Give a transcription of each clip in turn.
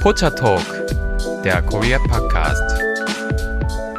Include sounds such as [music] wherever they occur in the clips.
Pocha Talk, der Korea Podcast.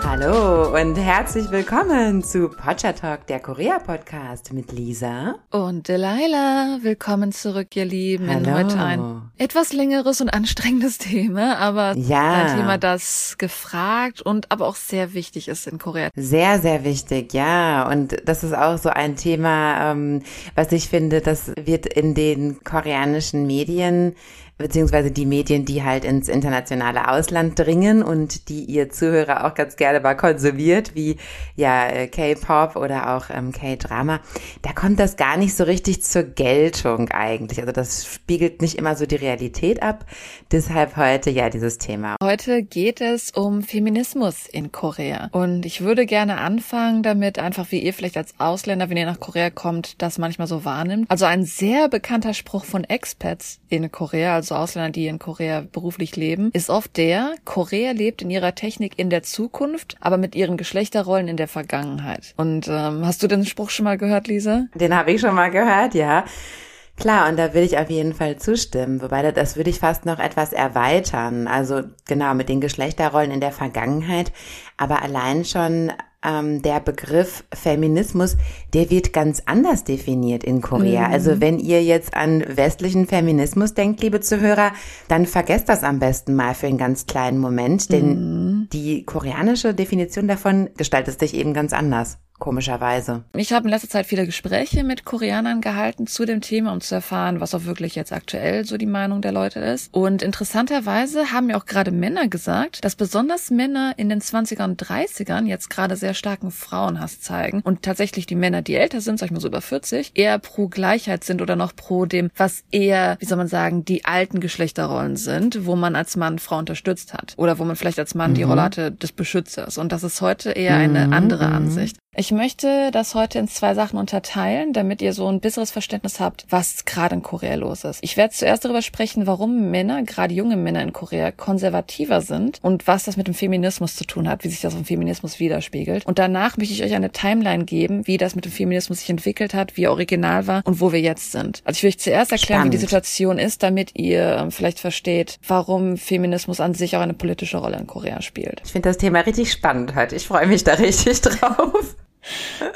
Hallo und herzlich willkommen zu Pocha Talk, der Korea Podcast mit Lisa und Delilah. Willkommen zurück, ihr Lieben. Hallo. Heute ein etwas längeres und anstrengendes Thema, aber Ja. ein Thema, das gefragt und aber auch sehr wichtig ist in Korea. Sehr, sehr wichtig, ja. Und das ist auch so ein Thema, ähm, was ich finde, das wird in den koreanischen Medien beziehungsweise die Medien, die halt ins internationale Ausland dringen und die ihr Zuhörer auch ganz gerne mal konsumiert, wie ja äh, K-Pop oder auch ähm, K-Drama, da kommt das gar nicht so richtig zur Geltung eigentlich. Also das spiegelt nicht immer so die Realität ab. Deshalb heute ja dieses Thema. Heute geht es um Feminismus in Korea. Und ich würde gerne anfangen damit, einfach wie ihr vielleicht als Ausländer, wenn ihr nach Korea kommt, das manchmal so wahrnimmt. Also ein sehr bekannter Spruch von Expats in Korea, also Ausländer, die in Korea beruflich leben, ist oft der, Korea lebt in ihrer Technik in der Zukunft, aber mit ihren Geschlechterrollen in der Vergangenheit. Und ähm, hast du den Spruch schon mal gehört, Lisa? Den habe ich schon mal gehört, ja. Klar, und da will ich auf jeden Fall zustimmen. Wobei das würde ich fast noch etwas erweitern. Also genau mit den Geschlechterrollen in der Vergangenheit. Aber allein schon ähm, der Begriff Feminismus, der wird ganz anders definiert in Korea. Also wenn ihr jetzt an westlichen Feminismus denkt, liebe Zuhörer, dann vergesst das am besten mal für einen ganz kleinen Moment. Denn die koreanische Definition davon gestaltet sich eben ganz anders. Komischerweise. Ich habe in letzter Zeit viele Gespräche mit Koreanern gehalten zu dem Thema, um zu erfahren, was auch wirklich jetzt aktuell so die Meinung der Leute ist. Und interessanterweise haben mir auch gerade Männer gesagt, dass besonders Männer in den 20er und 30ern jetzt gerade sehr starken Frauenhass zeigen und tatsächlich die Männer, die älter sind, sag ich mal so über 40, eher pro Gleichheit sind oder noch pro dem, was eher, wie soll man sagen, die alten Geschlechterrollen sind, wo man als Mann Frau unterstützt hat oder wo man vielleicht als Mann die Rolle hatte des Beschützers. Und das ist heute eher eine andere Ansicht. Ich möchte das heute in zwei Sachen unterteilen, damit ihr so ein besseres Verständnis habt, was gerade in Korea los ist. Ich werde zuerst darüber sprechen, warum Männer, gerade junge Männer in Korea, konservativer sind und was das mit dem Feminismus zu tun hat, wie sich das im Feminismus widerspiegelt. Und danach möchte ich euch eine Timeline geben, wie das mit dem Feminismus sich entwickelt hat, wie er original war und wo wir jetzt sind. Also ich will euch zuerst erklären, wie die Spannend. Situation ist, damit ihr ähm, vielleicht versteht, warum Feminismus an sich auch eine politische Rolle in Korea spielt. Ich finde das Thema richtig spannend heute. Ich freue mich da richtig [laughs] drauf.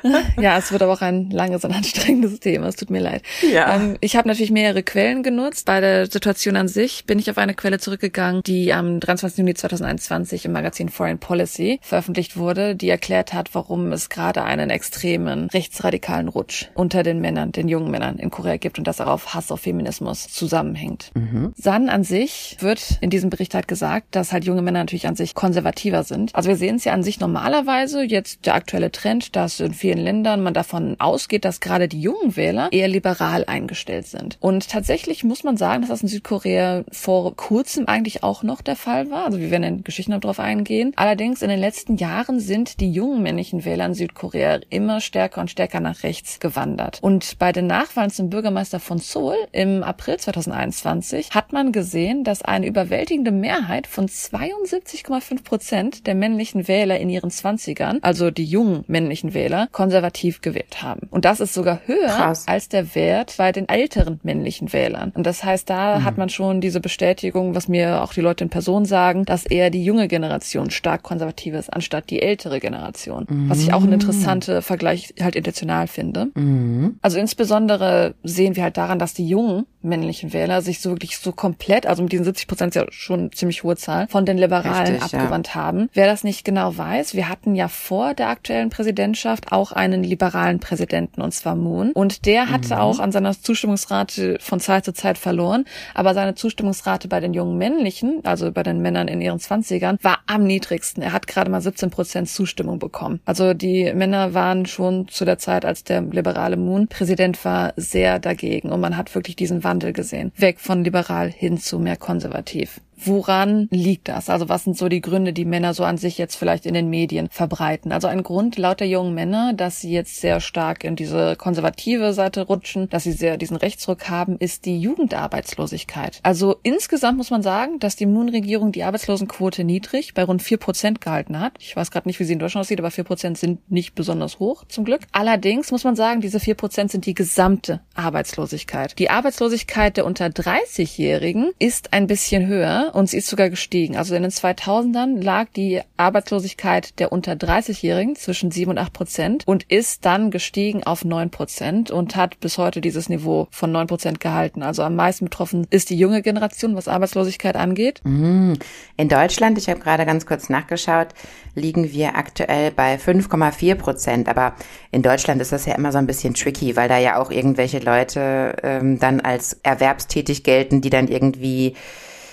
[laughs] Ja, es wird aber auch ein langes und anstrengendes Thema. Es tut mir leid. Ja. Ähm, ich habe natürlich mehrere Quellen genutzt. Bei der Situation an sich bin ich auf eine Quelle zurückgegangen, die am 23. Juni 2021 im Magazin Foreign Policy veröffentlicht wurde, die erklärt hat, warum es gerade einen extremen rechtsradikalen Rutsch unter den Männern, den jungen Männern in Korea gibt und das auch auf Hass auf Feminismus zusammenhängt. San an sich wird in diesem Bericht halt gesagt, dass halt junge Männer natürlich an sich konservativer sind. Also wir sehen es ja an sich normalerweise, jetzt der aktuelle Trend, dass in vielen Ländern man davon ausgeht, dass gerade die jungen Wähler eher liberal eingestellt sind. Und tatsächlich muss man sagen, dass das in Südkorea vor kurzem eigentlich auch noch der Fall war. Also wir werden in Geschichten noch drauf eingehen. Allerdings in den letzten Jahren sind die jungen männlichen Wähler in Südkorea immer stärker und stärker nach rechts gewandert. Und bei den Nachwahlen zum Bürgermeister von Seoul im April 2021 hat man gesehen, dass eine überwältigende Mehrheit von 72,5 Prozent der männlichen Wähler in ihren Zwanzigern, also die jungen männlichen Wähler, konservativ gewählt haben. Und das ist sogar höher Krass. als der Wert bei den älteren männlichen Wählern. Und das heißt, da hat man schon diese Bestätigung, was mir auch die Leute in Person sagen, dass eher die junge Generation stark konservativ ist, anstatt die ältere Generation. Was ich auch einen interessanten Vergleich halt intentional finde. Also insbesondere sehen wir halt daran, dass die jungen männlichen Wähler sich so wirklich so komplett, also mit diesen 70 Prozent ist ja schon eine ziemlich hohe Zahl, von den Liberalen Richtig, ja. abgewandt haben. Wer das nicht genau weiß, wir hatten ja vor der aktuellen Präsidentschaft auch einen liberalen Präsidenten, und zwar Moon. Und der hatte auch an seiner Zustimmungsrate von Zeit zu Zeit verloren, aber seine Zustimmungsrate bei den jungen männlichen, also bei den Männern in ihren Zwanzigern, war am niedrigsten. Er hat gerade mal 17 Prozent Zustimmung bekommen. Also die Männer waren schon zu der Zeit, als der liberale Moon Präsident war, sehr dagegen. Und man hat wirklich diesen Wandel gesehen. Weg von liberal hin zu mehr konservativ. Woran liegt das? Also was sind so die Gründe, die Männer so an sich jetzt vielleicht in den Medien verbreiten? Also ein Grund laut der jungen Männer, dass sie jetzt sehr stark in diese konservative Seite rutschen, dass sie sehr diesen Rechtsruck haben, ist die Jugendarbeitslosigkeit. Also insgesamt muss man sagen, dass die Moon-Regierung die Arbeitslosenquote niedrig bei rund vier Prozent gehalten hat. Ich weiß gerade nicht, wie sie in Deutschland aussieht, aber vier Prozent sind nicht besonders hoch, zum Glück. Allerdings muss man sagen, diese vier Prozent sind die gesamte Arbeitslosigkeit. Die Arbeitslosigkeit der unter 30-Jährigen ist ein bisschen höher. Und sie ist sogar gestiegen. Also in den 2000ern lag die Arbeitslosigkeit der unter 30-Jährigen zwischen 7 und 8 Prozent und ist dann gestiegen auf 9 Prozent und hat bis heute dieses Niveau von 9 Prozent gehalten. Also am meisten betroffen ist die junge Generation, was Arbeitslosigkeit angeht. Mhm. In Deutschland, ich habe gerade ganz kurz nachgeschaut, liegen wir aktuell bei 5,4 Prozent. Aber in Deutschland ist das ja immer so ein bisschen tricky, weil da ja auch irgendwelche Leute ähm, dann als erwerbstätig gelten, die dann irgendwie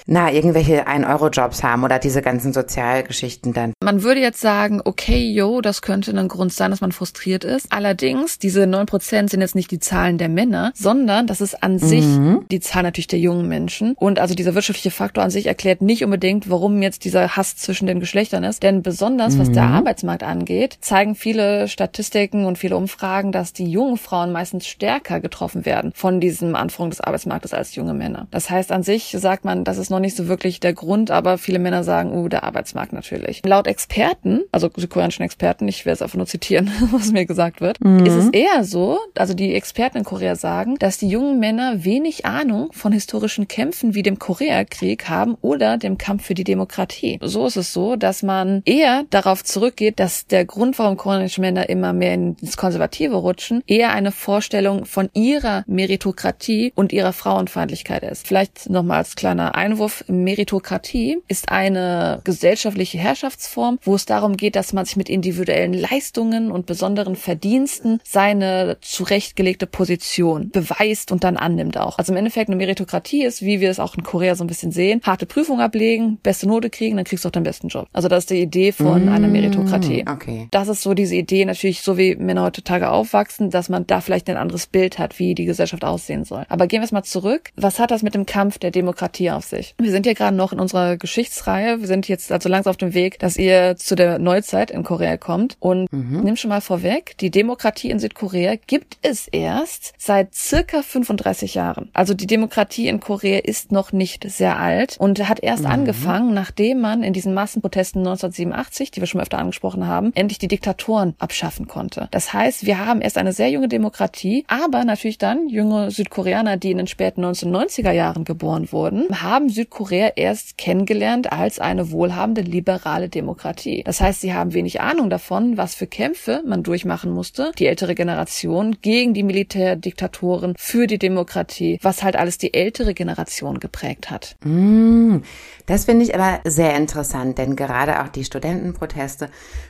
na, irgendwelche Ein-Euro-Jobs haben oder diese ganzen Sozialgeschichten dann. Man würde jetzt sagen, okay, yo, das könnte ein Grund sein, dass man frustriert ist. Allerdings, diese neun Prozent sind jetzt nicht die Zahlen der Männer, sondern das ist an sich Mhm. die Zahl natürlich der jungen Menschen. Und also dieser wirtschaftliche Faktor an sich erklärt nicht unbedingt, warum jetzt dieser Hass zwischen den Geschlechtern ist. Denn besonders, was der Arbeitsmarkt angeht, zeigen viele Statistiken und viele Umfragen, dass die jungen Frauen meistens stärker getroffen werden von diesem Anforderung des Arbeitsmarktes als junge Männer. Das heißt, an sich sagt man, das ist noch nicht so wirklich der Grund, aber viele Männer sagen, uh, der Arbeitsmarkt natürlich. Laut Experten, also südkoreanischen Experten, ich werde es einfach nur zitieren, [laughs] was mir gesagt wird, ist es eher so, also die Experten in Korea sagen, dass die jungen Männer wenig Ahnung von historischen Kämpfen wie dem Koreakrieg haben oder dem Kampf für die Demokratie. So ist es so, dass man eher darauf zurückgeht, dass der Grund, warum koreanische Männer immer mehr ins Konservative rutschen, eher eine Vorstellung von ihrer Meritokratie und ihrer Frauenfeindlichkeit ist. Vielleicht nochmal als kleiner Einwurf, Meritokratie ist eine gesellschaftliche Herrschaftsform, wo es darum geht, dass man sich mit individuellen Leistungen und besonderen Verdiensten seine zurechtgelegte Position beweist und dann annimmt auch. Also im Endeffekt eine Meritokratie ist, wie wir es auch in Korea so ein bisschen sehen, harte Prüfung ablegen, beste Note kriegen, dann kriegst du auch den besten Job. Also das ist die Idee von einer Meritokratie. Okay. Das ist so diese Idee, natürlich so wie Männer heutzutage aufwachsen, dass man da vielleicht ein anderes Bild hat, wie die Gesellschaft aussehen soll. Aber gehen wir es mal zurück. Was hat das mit dem Kampf der Demokratie auf sich? Wir sind ja gerade noch in unserer Geschichtsreihe. Wir sind jetzt also langsam auf dem Weg, dass ihr zu der Neuzeit in Korea kommt. Und nimm schon mal vorweg, die Demokratie in Südkorea gibt es erst seit circa 35 Jahren. Also die Demokratie in Korea ist noch nicht sehr alt und hat erst angefangen, nachdem man in diesen Massenprotesten 1987, die wir schon öfter angesprochen haben, endlich die Diktatoren abschaffen konnte. Das heißt, wir haben erst eine sehr junge Demokratie, aber natürlich dann junge Südkoreaner, die in den späten 1990er Jahren geboren wurden, haben Südkorea erst kennengelernt als eine wohlhabende liberale Demokratie. Das heißt, sie haben wenig Ahnung davon, was für Kämpfe man durchmachen musste, die ältere Generation gegen die Militärdiktatoren für die Demokratie, was halt alles die ältere Generation geprägt hat. Mm, Das finde ich aber sehr interessant, denn gerade auch die Studentenproteste,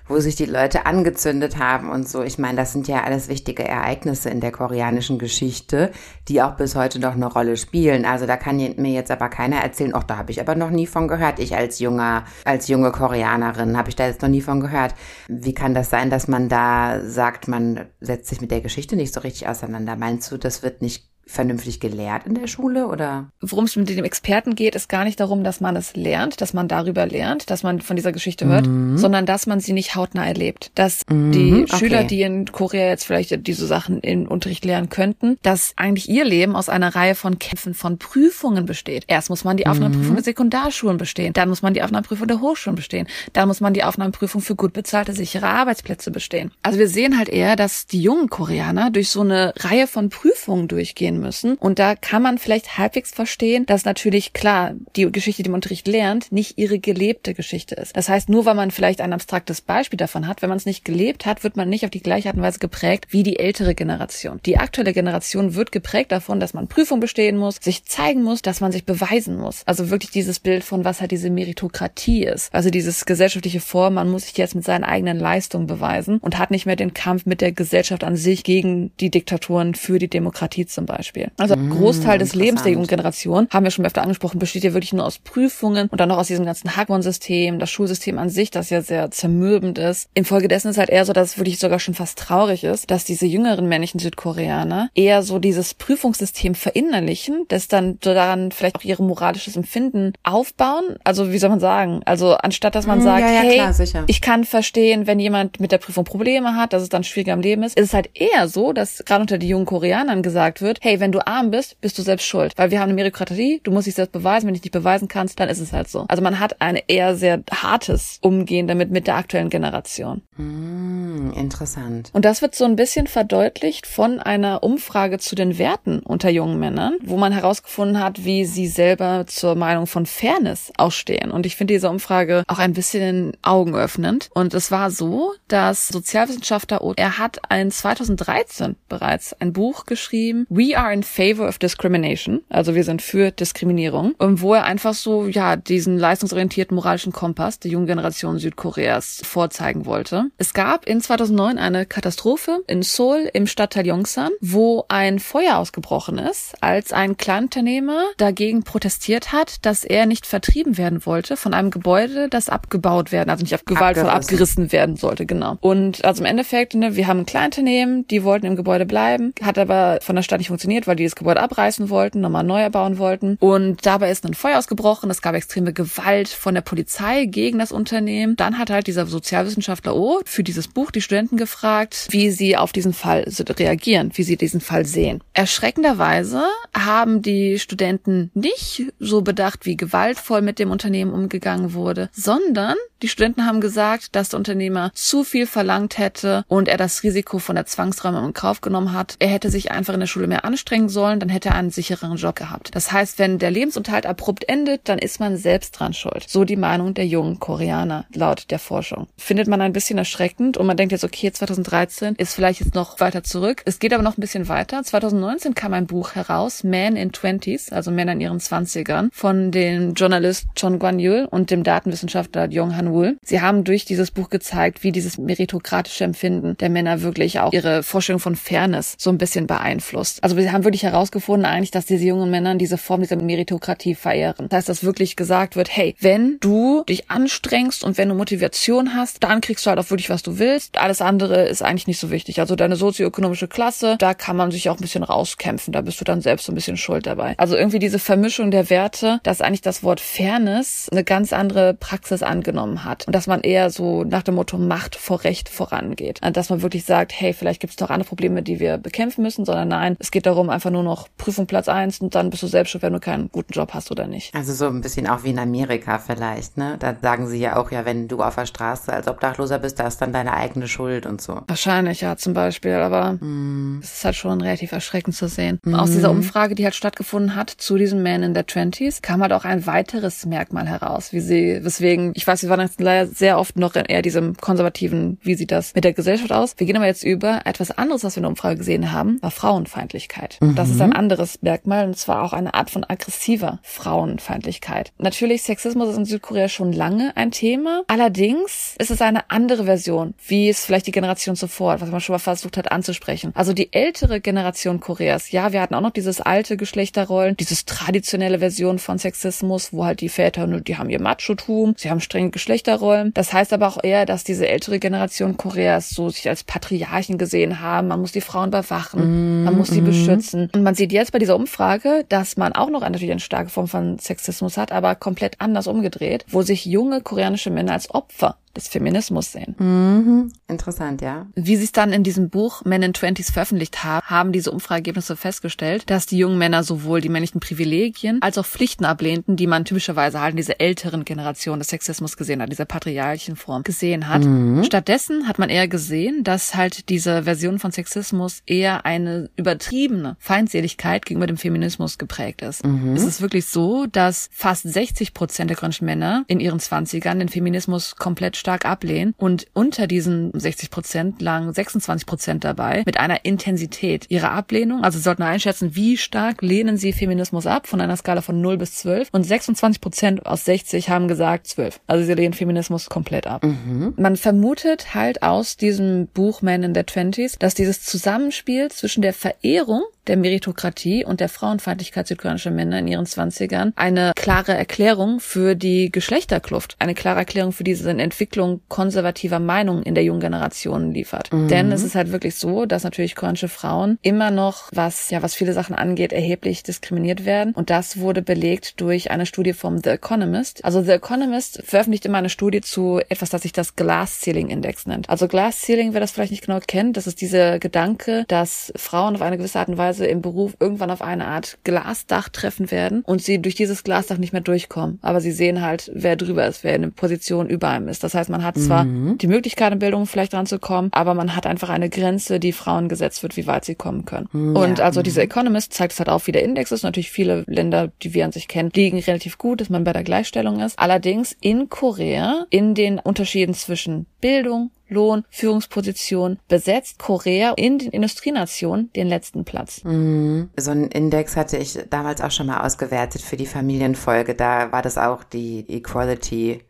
wo sich die Leute angezündet haben und so, ich meine, das sind ja alles wichtige Ereignisse in der koreanischen Geschichte, die auch bis heute noch eine Rolle spielen. Also da kann mir jetzt aber keiner erzählen, ach, da habe ich aber noch nie von gehört. Ich als junger, als junge Koreanerin habe ich da jetzt noch nie von gehört. Wie kann das sein, dass man da sagt, man setzt sich mit der Geschichte nicht so richtig auseinander? Meinst du, das wird nicht vernünftig gelehrt in der Schule oder? Worum es mit dem Experten geht, ist gar nicht darum, dass man es lernt, dass man darüber lernt, dass man von dieser Geschichte hört, sondern dass man sie nicht hautnah erlebt. Dass die okay. Schüler, die in Korea jetzt vielleicht diese Sachen im Unterricht lernen könnten, dass eigentlich ihr Leben aus einer Reihe von Kämpfen, von Prüfungen besteht. Erst muss man die Aufnahmeprüfung der Sekundarschulen bestehen, dann muss man die Aufnahmeprüfung der Hochschulen bestehen, dann muss man die Aufnahmeprüfung für gut bezahlte, sichere Arbeitsplätze bestehen. Also wir sehen halt eher, dass die jungen Koreaner durch so eine Reihe von Prüfungen durchgehen müssen. Und da kann man vielleicht halbwegs verstehen, dass natürlich klar die Geschichte, die man Unterricht lernt, nicht ihre gelebte Geschichte ist. Das heißt, nur weil man vielleicht ein abstraktes Beispiel davon hat, wenn man es nicht gelebt hat, wird man nicht auf die gleiche Art und Weise geprägt wie die ältere Generation. Die aktuelle Generation wird geprägt davon, dass man Prüfung bestehen muss, sich zeigen muss, dass man sich beweisen muss. Also wirklich dieses Bild von, was halt diese Meritokratie ist. Also dieses gesellschaftliche Form, man muss sich jetzt mit seinen eigenen Leistungen beweisen und hat nicht mehr den Kampf mit der Gesellschaft an sich gegen die Diktaturen für die Demokratie zum Beispiel. Also ein Großteil des Lebens der jungen Generation, haben wir schon öfter angesprochen, besteht ja wirklich nur aus Prüfungen und dann noch aus diesem ganzen Hagwon-System, das Schulsystem an sich, das ja sehr zermürbend ist. Infolgedessen ist halt eher so, dass es wirklich sogar schon fast traurig ist, dass diese jüngeren männlichen Südkoreaner eher so dieses Prüfungssystem verinnerlichen, das dann daran vielleicht auch ihr moralisches Empfinden aufbauen. Also wie soll man sagen? Also anstatt dass man Mm, sagt, ja, ja, hey, klar, ich kann verstehen, wenn jemand mit der Prüfung Probleme hat, dass es dann schwieriger im Leben ist, ist es halt eher so, dass gerade unter die jungen Koreanern gesagt wird, hey, hey, wenn du arm bist, bist du selbst schuld. Weil wir haben eine Meritokratie, du musst dich selbst beweisen, wenn du dich nicht beweisen kannst, dann ist es halt so. Also man hat ein eher sehr hartes Umgehen damit mit der aktuellen Generation. Hm, interessant. Und das wird so ein bisschen verdeutlicht von einer Umfrage zu den Werten unter jungen Männern, wo man herausgefunden hat, wie sie selber zur Meinung von Fairness ausstehen. Und ich finde diese Umfrage auch ein bisschen augenöffnend. Und es war so, dass Sozialwissenschaftler, er hat ein 2013 bereits ein Buch geschrieben, We are in favor of discrimination. Also wir sind für Diskriminierung. Und wo er einfach so, ja, diesen leistungsorientierten moralischen Kompass der jungen Generation Südkoreas vorzeigen wollte. Es gab in 2009 eine Katastrophe in Seoul im Stadtteil Yongsan, wo ein Feuer ausgebrochen ist, als ein Kleinunternehmer dagegen protestiert hat, dass er nicht vertrieben werden wollte von einem Gebäude, das abgebaut werden, also nicht auf gewaltvoll abgerissen werden sollte, genau. Und also im Endeffekt, ne, wir haben ein Kleinunternehmen, die wollten im Gebäude bleiben, hat aber von der Stadt nicht funktioniert, weil die das Gebäude abreißen wollten, nochmal neu erbauen wollten. Und dabei ist ein Feuer ausgebrochen, es gab extreme Gewalt von der Polizei gegen das Unternehmen. Dann hat halt dieser Sozialwissenschaftler O für dieses Buch die Studenten gefragt, wie sie auf diesen Fall reagieren, wie sie diesen Fall sehen. Erschreckenderweise haben die Studenten nicht so bedacht, wie gewaltvoll mit dem Unternehmen umgegangen wurde, sondern die Studenten haben gesagt, dass der Unternehmer zu viel verlangt hätte und er das Risiko von der Zwangsräumung in Kauf genommen hat. Er hätte sich einfach in der Schule mehr anstrengen sollen, dann hätte er einen sichereren Job gehabt. Das heißt, wenn der Lebensunterhalt abrupt endet, dann ist man selbst dran schuld. So die Meinung der jungen Koreaner laut der Forschung. Findet man ein bisschen erschreckend und man denkt jetzt, okay, 2013 ist vielleicht jetzt noch weiter zurück. Es geht aber noch ein bisschen weiter. 2019 kam ein Buch heraus, Man in Twenties, also Männer in ihren Zwanzigern, von dem Journalist Chon Guan-yul und dem Datenwissenschaftler Jong Han Wool. Sie haben durch dieses Buch gezeigt, wie dieses meritokratische Empfinden der Männer wirklich auch ihre Vorstellung von Fairness so ein bisschen beeinflusst. Also wir haben wirklich herausgefunden eigentlich, dass diese jungen Männer diese Form dieser Meritokratie verehren. Das heißt, dass wirklich gesagt wird, hey, wenn du dich anstrengst und wenn du Motivation hast, dann kriegst du halt auch wirklich, was du willst. Alles andere ist eigentlich nicht so wichtig. Also deine sozioökonomische Klasse, da kann man sich auch ein bisschen rauskämpfen. Da bist du dann selbst so ein bisschen schuld dabei. Also irgendwie diese Vermischung der Werte, dass eigentlich das Wort Fairness eine ganz andere Praxis angenommen hat und dass man eher so nach dem Motto Macht vor Recht vorangeht. Dass man wirklich sagt, hey, vielleicht gibt es noch andere Probleme, die wir bekämpfen müssen, sondern nein, es geht darum, einfach nur noch Prüfung Platz eins und dann bist du selbst schuld, wenn du keinen guten Job hast oder nicht. Also so ein bisschen auch wie in Amerika vielleicht, ne? Da sagen sie ja auch, ja, wenn du auf der Straße als Obdachloser bist, da ist dann deine eigene Schuld und so. Wahrscheinlich, ja, zum Beispiel, aber mm. es ist halt schon relativ erschreckend zu sehen. Mm. Aus dieser Umfrage, die halt stattgefunden hat zu diesem Man in the Twenties, kam halt auch ein weiteres Merkmal heraus, wie sie, weswegen, ich weiß, wir waren jetzt leider sehr oft noch in eher diesem konservativen, wie sieht das mit der Gesellschaft aus? Wir gehen aber jetzt über etwas anderes, was wir in der Umfrage gesehen haben, war Frauenfeindlichkeit. Mhm. Das ist ein anderes Merkmal und zwar auch eine Art von aggressiver Frauenfeindlichkeit. Natürlich, Sexismus ist in Südkorea schon lange ein Thema. Allerdings ist es eine andere Version, wie es vielleicht die Generation zuvor, was man schon mal versucht hat anzusprechen. Also die ältere Generation Koreas, ja, wir hatten auch noch dieses alte Geschlechterrollen, dieses traditionelle Version von Sexismus, wo halt die Väter, die haben ihr Machotum, sie haben strenge Geschlechterrollen. Das heißt aber auch eher, dass diese ältere Generation Koreas so sich als Patriarchen gesehen haben. Man muss die Frauen bewachen, mm, man muss sie mm. beschützen. Und man sieht jetzt bei dieser Umfrage, dass man auch noch natürlich eine starke Form von Sexismus hat, aber komplett anders umgedreht, wo sich junge koreanische Männer als Opfer des Feminismus sehen. Mhm. Interessant, ja. Wie sie es dann in diesem Buch Men in Twenties veröffentlicht haben, haben diese Umfrageergebnisse festgestellt, dass die jungen Männer sowohl die männlichen Privilegien als auch Pflichten ablehnten, die man typischerweise halt in dieser älteren Generation des Sexismus gesehen hat, dieser patriarchischen Form gesehen hat. Mhm. Stattdessen hat man eher gesehen, dass halt diese Version von Sexismus eher eine übertriebene Feindseligkeit gegenüber dem Feminismus geprägt ist. Mhm. Es ist wirklich so, dass fast 60 Prozent der koreanischen Männer in ihren Zwanzigern den Feminismus komplett stark ablehnen und unter diesen 60 Prozent lagen 26 Prozent dabei mit einer Intensität ihrer Ablehnung. Also sie sollten einschätzen, wie stark lehnen sie Feminismus ab von einer Skala von 0 bis 12 und 26 Prozent aus 60 haben gesagt 12. Also sie lehnen Feminismus komplett ab. Mhm. Man vermutet halt aus diesem Buch Man in the Twenties, dass dieses Zusammenspiel zwischen der Verehrung der Meritokratie und der Frauenfeindlichkeit südkoreanischer Männer in ihren Zwanzigern eine klare Erklärung für die Geschlechterkluft, eine klare Erklärung für diese Entwicklung konservativer Meinungen in der jungen Generation liefert. Mhm. Denn es ist halt wirklich so, dass natürlich koreanische Frauen immer noch, was ja was viele Sachen angeht, erheblich diskriminiert werden und das wurde belegt durch eine Studie vom The Economist. Also The Economist veröffentlicht immer eine Studie zu etwas, das sich das Glass Ceiling Index nennt. Also Glass Ceiling, wer das vielleicht nicht genau kennt, das ist dieser Gedanke, dass Frauen auf eine gewisse Art und Weise beispielsweise im Beruf irgendwann auf eine Art Glasdach treffen werden und sie durch dieses Glasdach nicht mehr durchkommen. Aber sie sehen halt, wer drüber ist, wer in der Position über einem ist. Das heißt, man hat zwar mhm. die Möglichkeit, in Bildung vielleicht ranzukommen, aber man hat einfach eine Grenze, die Frauen gesetzt wird, wie weit sie kommen können. Mhm. Und also mhm. dieser Economist zeigt es halt auf, wie der Index ist. Natürlich viele Länder, die wir an sich kennen, liegen relativ gut, dass man bei der Gleichstellung ist. Allerdings in Korea, in den Unterschieden zwischen Bildung, Lohn, Führungsposition besetzt Korea in den Industrienationen den letzten Platz. Mhm. So einen Index hatte ich damals auch schon mal ausgewertet für die Familienfolge. Da war das auch die Equality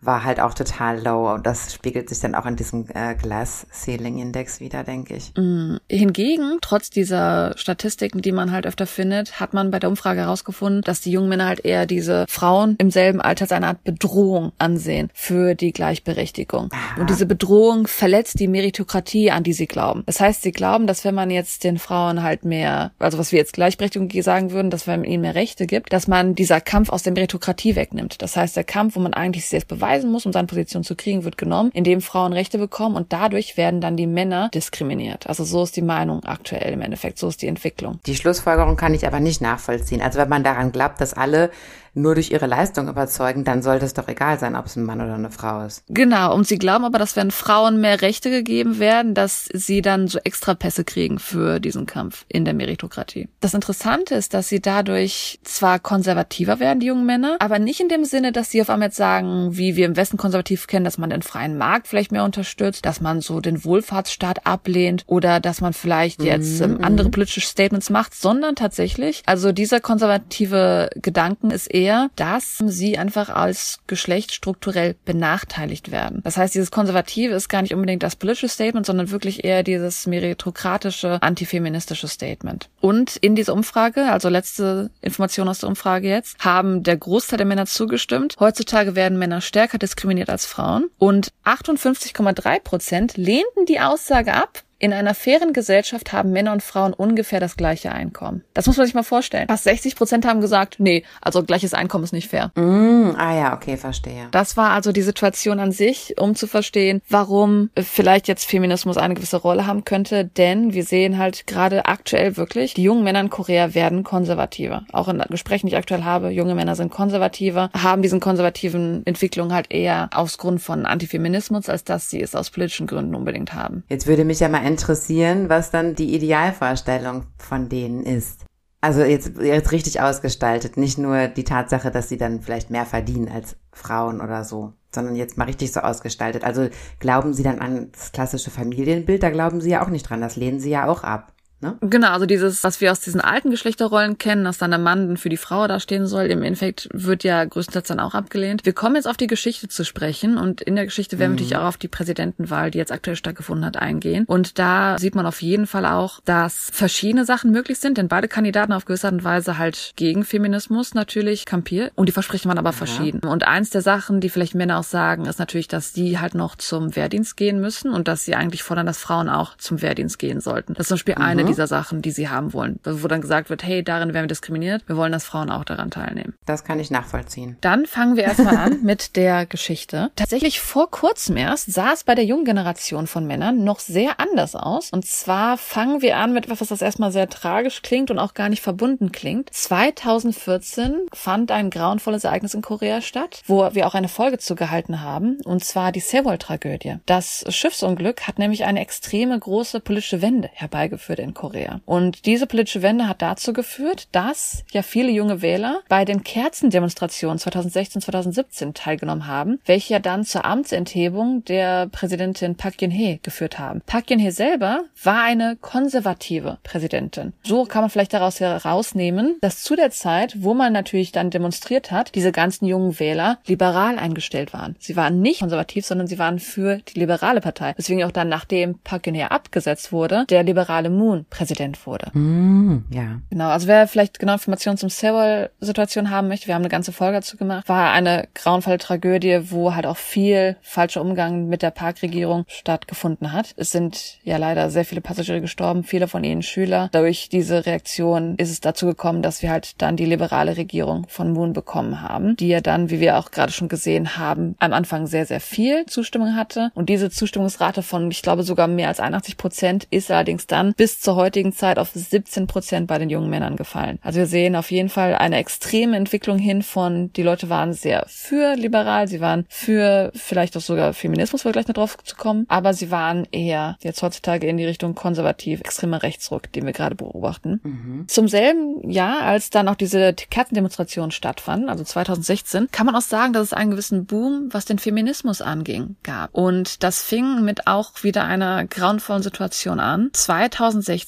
war halt auch total low und das spiegelt sich dann auch in diesem äh, Glass Ceiling Index wieder, denke ich. Mm. Hingegen, trotz dieser Statistiken, die man halt öfter findet, hat man bei der Umfrage herausgefunden, dass die jungen Männer halt eher diese Frauen im selben Alter als eine Art Bedrohung ansehen für die Gleichberechtigung. Aha. Und diese Bedrohung verletzt die Meritokratie, an die sie glauben. Das heißt, sie glauben, dass wenn man jetzt den Frauen halt mehr, also was wir jetzt Gleichberechtigung sagen würden, dass wenn man ihnen mehr Rechte gibt, dass man dieser Kampf aus der Meritokratie wegnimmt. Das heißt, der Kampf, wo man eigentlich selbst beweist, beweisen muss, um seine Position zu kriegen, wird genommen, indem Frauen Rechte bekommen und dadurch werden dann die Männer diskriminiert. Also so ist die Meinung aktuell im Endeffekt, so ist die Entwicklung. Die Schlussfolgerung kann ich aber nicht nachvollziehen. Also wenn man daran glaubt, dass alle nur durch ihre Leistung überzeugen, dann sollte es doch egal sein, ob es ein Mann oder eine Frau ist. Genau, und sie glauben aber, dass wenn Frauen mehr Rechte gegeben werden, dass sie dann so extra Pässe kriegen für diesen Kampf in der Meritokratie. Das Interessante ist, dass sie dadurch zwar konservativer werden, die jungen Männer, aber nicht in dem Sinne, dass sie auf einmal sagen, wie wir im Westen konservativ kennen, dass man den freien Markt vielleicht mehr unterstützt, dass man so den Wohlfahrtsstaat ablehnt oder dass man vielleicht jetzt ähm, mhm. andere politische Statements macht, sondern tatsächlich, also dieser konservative Gedanken ist eher eher, dass sie einfach als Geschlecht strukturell benachteiligt werden. Das heißt, dieses Konservative ist gar nicht unbedingt das politische Statement, sondern wirklich eher dieses meritokratische, antifeministische Statement. Und in dieser Umfrage, also letzte Information aus der Umfrage jetzt, haben der Großteil der Männer zugestimmt. Heutzutage werden Männer stärker diskriminiert als Frauen und 58,3 Prozent lehnten die Aussage ab, in einer fairen Gesellschaft haben Männer und Frauen ungefähr das gleiche Einkommen. Das muss man sich mal vorstellen. Fast 60 Prozent haben gesagt, nee, also gleiches Einkommen ist nicht fair. Mm, ah ja, okay, verstehe. Das war also die Situation an sich, um zu verstehen, warum vielleicht jetzt Feminismus eine gewisse Rolle haben könnte. Denn wir sehen halt gerade aktuell wirklich, die jungen Männer in Korea werden konservativer. Auch in Gesprächen, die ich aktuell habe, junge Männer sind konservativer, haben diesen konservativen Entwicklungen halt eher aus Grund von Antifeminismus, als dass sie es aus politischen Gründen unbedingt haben. Jetzt würde mich ja mal interessieren, was dann die Idealvorstellung von denen ist. Also jetzt, jetzt richtig ausgestaltet, nicht nur die Tatsache, dass sie dann vielleicht mehr verdienen als Frauen oder so, sondern jetzt mal richtig so ausgestaltet. Also glauben sie dann an das klassische Familienbild, da glauben sie ja auch nicht dran, das lehnen sie ja auch ab. Ne? Genau, also dieses, was wir aus diesen alten Geschlechterrollen kennen, dass dann der Mann für die Frau dastehen soll, im Endeffekt wird ja größtenteils dann auch abgelehnt. Wir kommen jetzt auf die Geschichte zu sprechen und in der Geschichte werden mhm. wir natürlich auch auf die Präsidentenwahl, die jetzt aktuell stattgefunden hat, eingehen. Und da sieht man auf jeden Fall auch, dass verschiedene Sachen möglich sind, denn beide Kandidaten auf gewisse Art und Weise halt gegen Feminismus natürlich kampieren und die Versprechen waren aber ja. verschieden. Und eins der Sachen, die vielleicht Männer auch sagen, ist natürlich, dass die halt noch zum Wehrdienst gehen müssen und dass sie eigentlich fordern, dass Frauen auch zum Wehrdienst gehen sollten. Das ist zum Beispiel mhm. eine dieser Sachen, die sie haben wollen. Wo dann gesagt wird, hey, darin werden wir diskriminiert. Wir wollen, dass Frauen auch daran teilnehmen. Das kann ich nachvollziehen. Dann fangen wir erstmal [laughs] an mit der Geschichte. Tatsächlich vor kurzem erst sah es bei der jungen Generation von Männern noch sehr anders aus. Und zwar fangen wir an mit etwas, das erstmal sehr tragisch klingt und auch gar nicht verbunden klingt. 2014 fand ein grauenvolles Ereignis in Korea statt, wo wir auch eine Folge zu gehalten haben, und zwar die Sewol-Tragödie. Das Schiffsunglück hat nämlich eine extreme große politische Wende herbeigeführt in Korea. Und diese politische Wende hat dazu geführt, dass ja viele junge Wähler bei den Kerzendemonstrationen 2016, 2017 teilgenommen haben, welche ja dann zur Amtsenthebung der Präsidentin Park Geun-hye geführt haben. Park Geun-hye selber war eine konservative Präsidentin. So kann man vielleicht daraus herausnehmen, dass zu der Zeit, wo man natürlich dann demonstriert hat, diese ganzen jungen Wähler liberal eingestellt waren. Sie waren nicht konservativ, sondern sie waren für die liberale Partei. Deswegen auch dann, nachdem Park Geun-hye abgesetzt wurde, der liberale Moon Präsident wurde. Mm, ja. Genau, also wer vielleicht genau Informationen zum Sewol-Situation haben möchte, wir haben eine ganze Folge dazu gemacht, war eine grauenvolle Tragödie, wo halt auch viel falscher Umgang mit der Parkregierung stattgefunden hat. Es sind ja leider sehr viele Passagiere gestorben, viele von ihnen Schüler. Durch diese Reaktion ist es dazu gekommen, dass wir halt dann die liberale Regierung von Moon bekommen haben, die ja dann, wie wir auch gerade schon gesehen haben, am Anfang sehr, sehr viel Zustimmung hatte. Und diese Zustimmungsrate von, ich glaube, sogar mehr als 81 Prozent ist allerdings dann bis zur heutigen Zeit auf 17 Prozent bei den jungen Männern gefallen. Also wir sehen auf jeden Fall eine extreme Entwicklung hin von, die Leute waren sehr für liberal, sie waren für vielleicht auch sogar Feminismus, wir gleich noch drauf zu kommen, aber sie waren eher jetzt heutzutage in die Richtung konservativ, extremer Rechtsruck, den wir gerade beobachten. Mhm. Zum selben Jahr, als dann auch diese Kerzendemonstrationen stattfanden, also 2016, kann man auch sagen, dass es einen gewissen Boom, was den Feminismus anging, gab. Und das fing mit auch wieder einer grauenvollen Situation an. 2016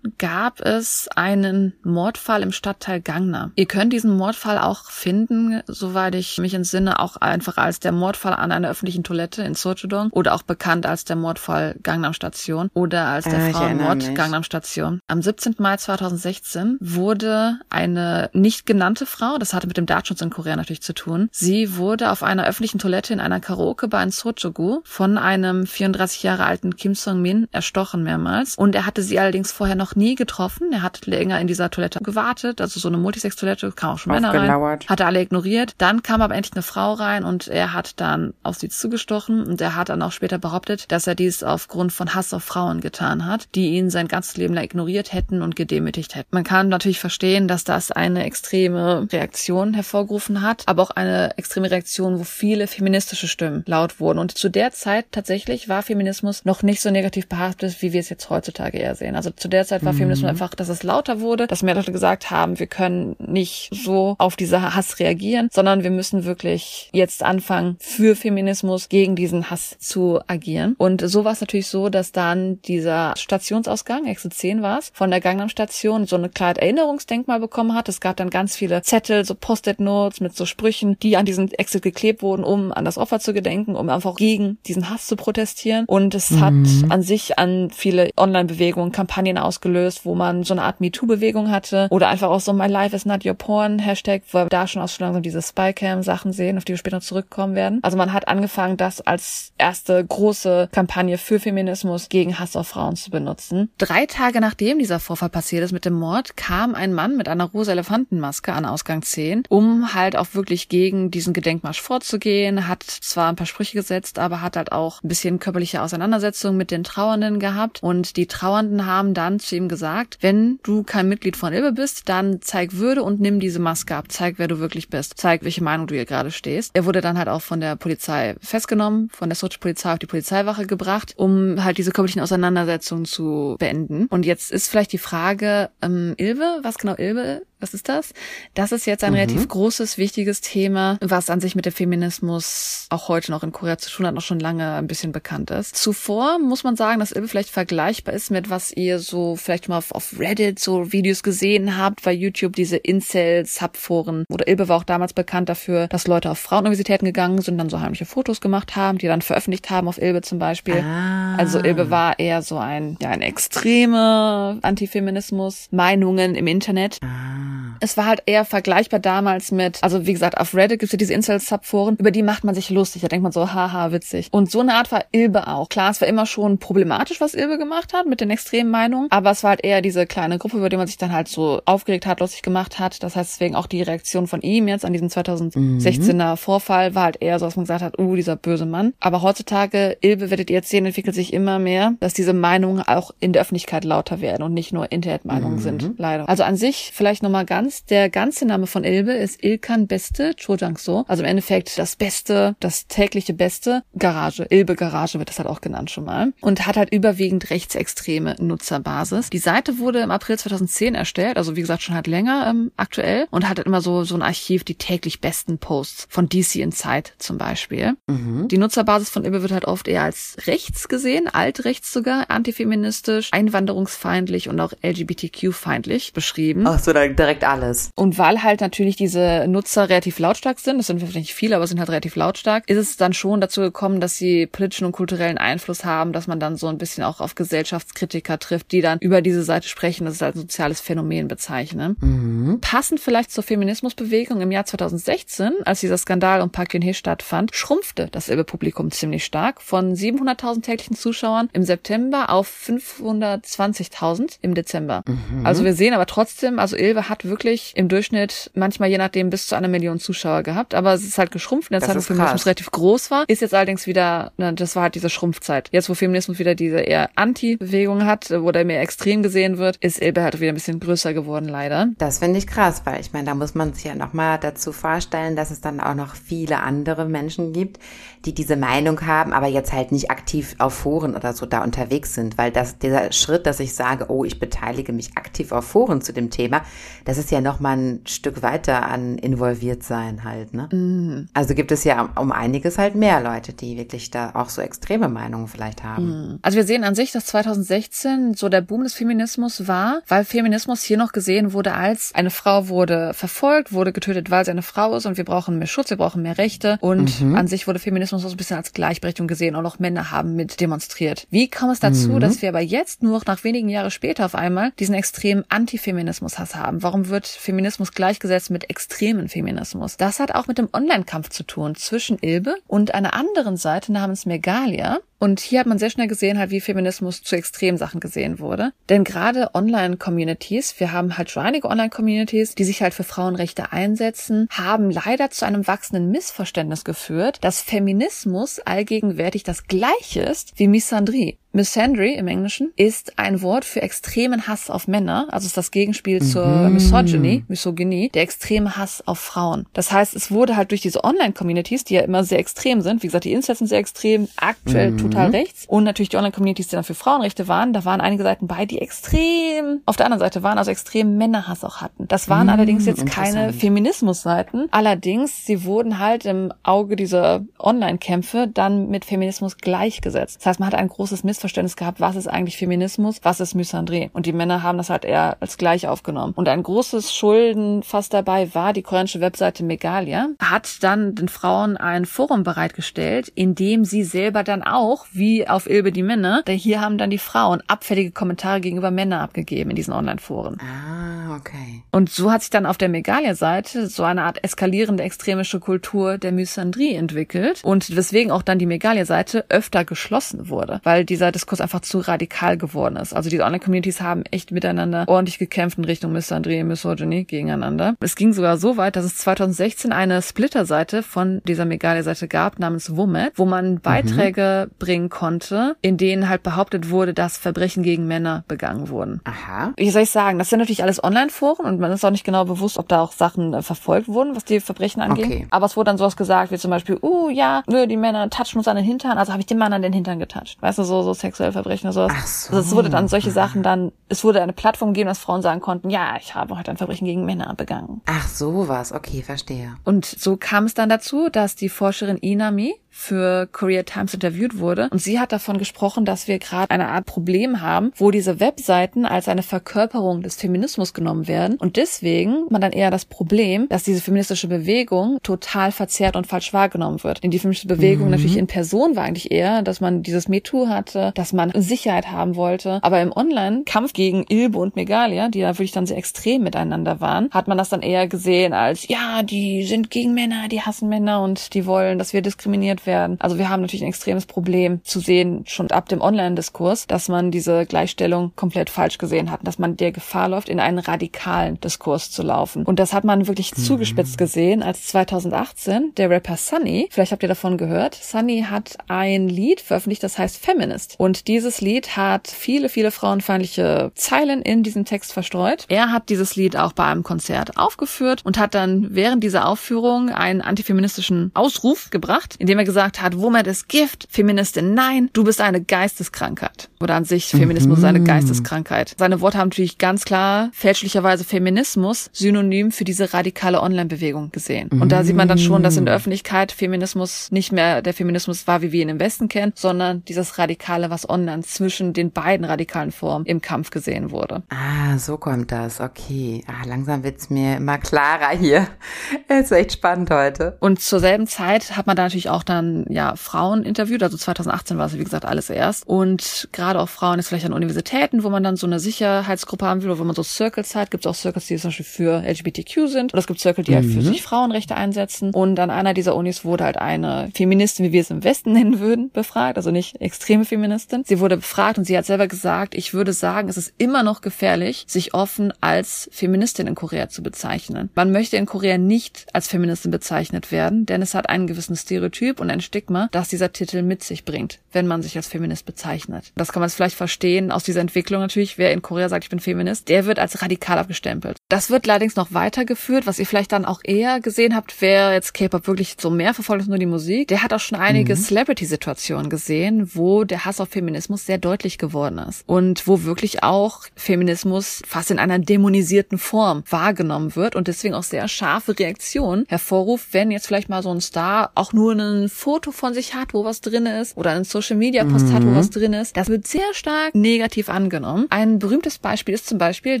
gab es einen Mordfall im Stadtteil Gangnam. Ihr könnt diesen Mordfall auch finden, soweit ich mich entsinne, auch einfach als der Mordfall an einer öffentlichen Toilette in Sochodong oder auch bekannt als der Mordfall Gangnam Station oder als der ah, Frauenmord Gangnam Station. Am 17. Mai 2016 wurde eine nicht genannte Frau, das hatte mit dem Datenschutz in Korea natürlich zu tun, sie wurde auf einer öffentlichen Toilette in einer Karaoke-Bar in Sochogu von einem 34 Jahre alten Kim Song-min erstochen mehrmals und er hatte sie allerdings vorher noch nie getroffen. Er hat länger in dieser Toilette gewartet, also so eine Multisex-Toilette, kam auch schon Männer rein, hatte alle ignoriert. Dann kam aber endlich eine Frau rein und er hat dann auf sie zugestochen und er hat dann auch später behauptet, dass er dies aufgrund von Hass auf Frauen getan hat, die ihn sein ganzes Leben lang ignoriert hätten und gedemütigt hätten. Man kann natürlich verstehen, dass das eine extreme Reaktion hervorgerufen hat, aber auch eine extreme Reaktion, wo viele feministische Stimmen laut wurden. Und zu der Zeit tatsächlich war Feminismus noch nicht so negativ behaftet, wie wir es jetzt heutzutage eher sehen. Also zu der Zeit war mhm. Feminismus einfach, dass es lauter wurde, dass mehr Leute gesagt haben, wir können nicht so auf diese Hass reagieren, sondern wir müssen wirklich jetzt anfangen, für Feminismus gegen diesen Hass zu agieren. Und so war es natürlich so, dass dann dieser Stationsausgang, Exit 10 war es, von der Gangnam Station so eine kleine Erinnerungsdenkmal bekommen hat. Es gab dann ganz viele Zettel, so Post-it-Notes mit so Sprüchen, die an diesen Exit geklebt wurden, um an das Opfer zu gedenken, um einfach gegen diesen Hass zu protestieren. Und es mhm. hat an sich an viele Online-Bewegungen, Kampagnen ausgelöst, wo man so eine Art MeToo-Bewegung hatte oder einfach auch so My Life is not your porn Hashtag, wo wir da schon auch schon langsam diese Spycam-Sachen sehen, auf die wir später zurückkommen werden. Also man hat angefangen, das als erste große Kampagne für Feminismus gegen Hass auf Frauen zu benutzen. Drei Tage nachdem dieser Vorfall passiert ist mit dem Mord, kam ein Mann mit einer rosa Elefantenmaske an Ausgang 10, um halt auch wirklich gegen diesen Gedenkmarsch vorzugehen, hat zwar ein paar Sprüche gesetzt, aber hat halt auch ein bisschen körperliche Auseinandersetzung mit den Trauernden gehabt und die Trauernden haben dann zu ihm gesagt, wenn du kein Mitglied von Ilbe bist, dann zeig Würde und nimm diese Maske ab, zeig, wer du wirklich bist, zeig, welche Meinung du hier gerade stehst. Er wurde dann halt auch von der Polizei festgenommen, von der Sochi Polizei auf die Polizeiwache gebracht, um halt diese körperlichen Auseinandersetzungen zu beenden. Und jetzt ist vielleicht die Frage, ähm, Ilbe, was genau Ilbe was ist das? Das ist jetzt ein mhm. relativ großes, wichtiges Thema, was an sich mit dem Feminismus auch heute noch in Korea zu tun hat, noch schon lange ein bisschen bekannt ist. Zuvor muss man sagen, dass Ilbe vielleicht vergleichbar ist mit was ihr so vielleicht mal auf, auf Reddit so Videos gesehen habt, bei YouTube diese Incel-Subforen. Oder Ilbe war auch damals bekannt dafür, dass Leute auf Frauenuniversitäten gegangen sind, dann so heimliche Fotos gemacht haben, die dann veröffentlicht haben auf Ilbe zum Beispiel. Ah. Also Ilbe war eher so ein, ja, ein extreme Antifeminismus, Meinungen im Internet. Ah. Es war halt eher vergleichbar damals mit, also wie gesagt, auf Reddit gibt es ja diese Incel-Subforen, über die macht man sich lustig. Da denkt man so, haha, witzig. Und so eine Art war Ilbe auch. Klar, es war immer schon problematisch, was Ilbe gemacht hat mit den extremen Meinungen, aber es war halt eher diese kleine Gruppe, über die man sich dann halt so aufgeregt hat, lustig gemacht hat. Das heißt, deswegen auch die Reaktion von ihm jetzt an diesem 2016er mhm. Vorfall war halt eher so, dass man gesagt hat, uh, dieser böse Mann. Aber heutzutage, Ilbe werdet ihr jetzt sehen, entwickelt sich immer mehr, dass diese Meinungen auch in der Öffentlichkeit lauter werden und nicht nur Internetmeinungen mhm. sind, leider. Also an sich vielleicht nochmal ganz Ganz. Der ganze Name von Ilbe ist Ilkan Beste Chojangso. Also im Endeffekt das Beste, das tägliche Beste Garage. Ilbe Garage wird das halt auch genannt schon mal. Und hat halt überwiegend rechtsextreme Nutzerbasis. Die Seite wurde im April 2010 erstellt, also wie gesagt schon halt länger ähm, aktuell und hat halt immer so, so ein Archiv, die täglich besten Posts von DC Insight zum Beispiel. Mhm. Die Nutzerbasis von Ilbe wird halt oft eher als rechts gesehen, altrechts sogar, antifeministisch, einwanderungsfeindlich und auch LGBTQ-feindlich beschrieben. Ach so, direkt alle alles. Und weil halt natürlich diese Nutzer relativ lautstark sind, das sind vielleicht nicht viele, aber sind halt relativ lautstark, ist es dann schon dazu gekommen, dass sie politischen und kulturellen Einfluss haben, dass man dann so ein bisschen auch auf Gesellschaftskritiker trifft, die dann über diese Seite sprechen, das ist als soziales Phänomen bezeichnen. Mhm. Passend vielleicht zur Feminismusbewegung im Jahr 2016, als dieser Skandal um Park Geun-hye stattfand, schrumpfte das Ilbe-Publikum ziemlich stark von 700.000 täglichen Zuschauern im September auf 520.000 im Dezember. Mhm. Also wir sehen aber trotzdem, also Ilbe hat hat wirklich im Durchschnitt manchmal je nachdem bis zu einer Million Zuschauer gehabt, aber es ist halt geschrumpft in der Das Zeit, wo Feminismus relativ groß war, ist jetzt allerdings wieder, ne, das war halt diese Schrumpfzeit. Jetzt, wo Feminismus wieder diese eher Anti-Bewegung hat, wo der mehr extrem gesehen wird, ist Ilbe halt wieder ein bisschen größer geworden, leider. Das finde ich krass, weil ich meine, da muss man sich ja nochmal dazu vorstellen, dass es dann auch noch viele andere Menschen gibt, die diese Meinung haben, aber jetzt halt nicht aktiv auf Foren oder so da unterwegs sind, weil das, dieser Schritt, dass ich sage, oh, ich beteilige mich aktiv auf Foren zu dem Thema, das ist ja nochmal ein Stück weiter an involviert sein halt, ne? Also gibt es ja um einiges halt mehr Leute, die wirklich da auch so extreme Meinungen vielleicht haben. Also wir sehen an sich, dass 2016 so der Boom des Feminismus war, weil Feminismus hier noch gesehen wurde als eine Frau wurde verfolgt, wurde getötet, weil sie eine Frau ist und wir brauchen mehr Schutz, wir brauchen mehr Rechte und an sich wurde Feminismus so ein bisschen als Gleichberechtigung gesehen. Auch noch Männer haben mit demonstriert. Wie kam es dazu, dass wir aber jetzt nur nach wenigen Jahren später auf einmal diesen extremen Antifeminismus-Hass haben? Warum wird Feminismus gleichgesetzt mit extremen Feminismus? Das hat auch mit dem Online-Kampf zu tun zwischen Ilbe und einer anderen Seite namens Megalia. Und hier hat man sehr schnell gesehen, halt, wie Feminismus zu Extremsachen gesehen wurde. Denn gerade Online-Communities, wir haben halt schon einige Online-Communities, die sich halt für Frauenrechte einsetzen, haben leider zu einem wachsenden Missverständnis geführt, dass Feminismus allgegenwärtig das gleiche ist wie Misandrie. Misandry im Englischen ist ein Wort für extremen Hass auf Männer, also ist das Gegenspiel zur Misogyny, Misogynie, der extreme Hass auf Frauen. Das heißt, es wurde halt durch diese Online-Communities, die ja immer sehr extrem sind, wie gesagt, die Incels sind sehr extrem, aktuell total rechts, und natürlich die Online-Communities, die dann für Frauenrechte waren, da waren einige Seiten bei, die extrem auf der anderen Seite waren, also extrem Männerhass auch hatten. Das waren allerdings jetzt keine. Feminismusseiten, allerdings, sie wurden halt im Auge dieser Online-Kämpfe dann mit Feminismus gleichgesetzt. Das heißt, man hat ein großes Missverständnis gehabt, was ist eigentlich Feminismus, was ist Misandrie. Und die Männer haben das halt eher als gleich aufgenommen. Und ein großes Schulden fast dabei war die koreanische Webseite Megalia, hat dann den Frauen ein Forum bereitgestellt, in dem sie selber dann auch, wie auf Ilbe die Männer, denn hier haben dann die Frauen abfällige Kommentare gegenüber Männern abgegeben in diesen Online-Foren. Ah, okay. Und so hat sich dann auf der Megalia-Seite so eine Art eskalierende extremische Kultur der Misandrie entwickelt und weswegen auch dann die Megalia-Seite öfter geschlossen wurde, weil dieser Diskurs einfach zu radikal geworden ist. Also diese Online-Communities haben echt miteinander ordentlich gekämpft in Richtung Misandrie, Misogyny gegeneinander. Es ging sogar so weit, dass es 2016 eine Splitter-Seite von dieser Megalia-Seite gab namens Womet, wo man Beiträge bringen konnte, in denen halt behauptet wurde, dass Verbrechen gegen Männer begangen wurden Aha. wie soll ich sagen, das sind natürlich alles Online-Foren und man ist auch nicht genau bewusst, ob da auch Sachen äh, verfolgt wurden, was die Verbrechen angeht. Okay. Aber es wurde dann sowas gesagt, wie zum Beispiel, uh, ja, die Männer touchen uns an den Hintern, also habe ich den Mann an den Hintern getatscht. Weißt du, so, so sexuelle Verbrechen oder sowas. Ach so. Also es wurde dann solche Sachen dann, es wurde eine Plattform gegeben, dass Frauen sagen konnten, ja, ich habe heute ein Verbrechen gegen Männer begangen. Ach, sowas. Okay, verstehe. Und so kam es dann dazu, dass die Forscherin Inami für Korea Times interviewt wurde. Und sie hat davon gesprochen, dass wir gerade eine Art Problem haben, wo diese Webseiten als eine Verkörperung des Feminismus genommen werden. Und deswegen hat man dann eher das Problem, dass diese feministische Bewegung total verzerrt und falsch wahrgenommen wird. Denn die feministische Bewegung natürlich in Person war eigentlich eher, dass man dieses MeToo hatte, dass man Sicherheit haben wollte. Aber im Online-Kampf gegen Ilbe und Megalia, die da wirklich dann sehr extrem miteinander waren, hat man das dann eher gesehen als, ja, die sind gegen Männer, die hassen Männer und die wollen, dass wir diskriminiert werden. Also wir haben natürlich ein extremes Problem zu sehen, schon ab dem Online-Diskurs, dass man diese Gleichstellung komplett falsch gesehen hat, dass man der Gefahr läuft, in einen radikalen Diskurs zu laufen. Und das hat man wirklich zugespitzt gesehen, als 2018 der Rapper Sunny, vielleicht habt ihr davon gehört, Sunny hat ein Lied veröffentlicht, das heißt Feminist. Und dieses Lied hat viele, viele frauenfeindliche Zeilen in diesem Text verstreut. Er hat dieses Lied auch bei einem Konzert aufgeführt und hat dann während dieser Aufführung einen antifeministischen Ausruf gebracht, indem er gesagt hat, Woman ist Gift, Feministin nein, du bist eine Geisteskrankheit. Oder an sich, Feminismus ist eine Geisteskrankheit. Seine Worte haben natürlich ganz klar fälschlicherweise Feminismus synonym für diese radikale Online-Bewegung gesehen. Und da sieht man dann schon, dass in der Öffentlichkeit Feminismus nicht mehr der Feminismus war, wie wir ihn im Westen kennen, sondern dieses Radikale, was online zwischen den beiden radikalen Formen im Kampf gesehen wurde. Ah, so kommt das. Okay. Ah, langsam wird's mir immer klarer hier. [laughs] ist echt spannend heute. Und zur selben Zeit hat man da natürlich auch dann ja Frauen interviewt. Also 2018 war es wie gesagt alles erst. Und gerade auch Frauen jetzt vielleicht an Universitäten, wo man dann so eine Sicherheitsgruppe haben will, oder wo man so Circles hat. Gibt es auch Circles, die zum Beispiel für LGBTQ sind. Oder es gibt Circle, die halt für sich Frauenrechte einsetzen. Und an einer dieser Unis wurde halt eine Feministin, wie wir es im Westen nennen würden, befragt. Also nicht extreme Feministin Feministin. Sie wurde befragt und sie hat selber gesagt, ich würde sagen, es ist immer noch gefährlich, sich offen als Feministin in Korea zu bezeichnen. Man möchte in Korea nicht als Feministin bezeichnet werden, denn es hat einen gewissen Stereotyp und ein Stigma, das dieser Titel mit sich bringt, wenn man sich als Feminist bezeichnet. Das kann man vielleicht verstehen aus dieser Entwicklung natürlich. Wer in Korea sagt, ich bin Feminist, der wird als radikal abgestempelt. Das wird allerdings noch weitergeführt, was ihr vielleicht dann auch eher gesehen habt, wer jetzt K-Pop wirklich so mehr verfolgt als nur die Musik. Der hat auch schon einige mhm. Celebrity-Situationen gesehen, wo der Hass auf Feminismus sehr deutlich geworden ist. Und wo wirklich auch Feminismus fast in einer dämonisierten Form wahrgenommen wird und deswegen auch sehr scharfe Reaktionen hervorruft, wenn jetzt vielleicht mal so ein Star auch nur ein Foto von sich hat, wo was drin ist, oder einen Social-Media-Post mhm. hat, wo mhm. was drin ist. Das wird sehr stark negativ angenommen. Ein berühmtes Beispiel ist zum Beispiel,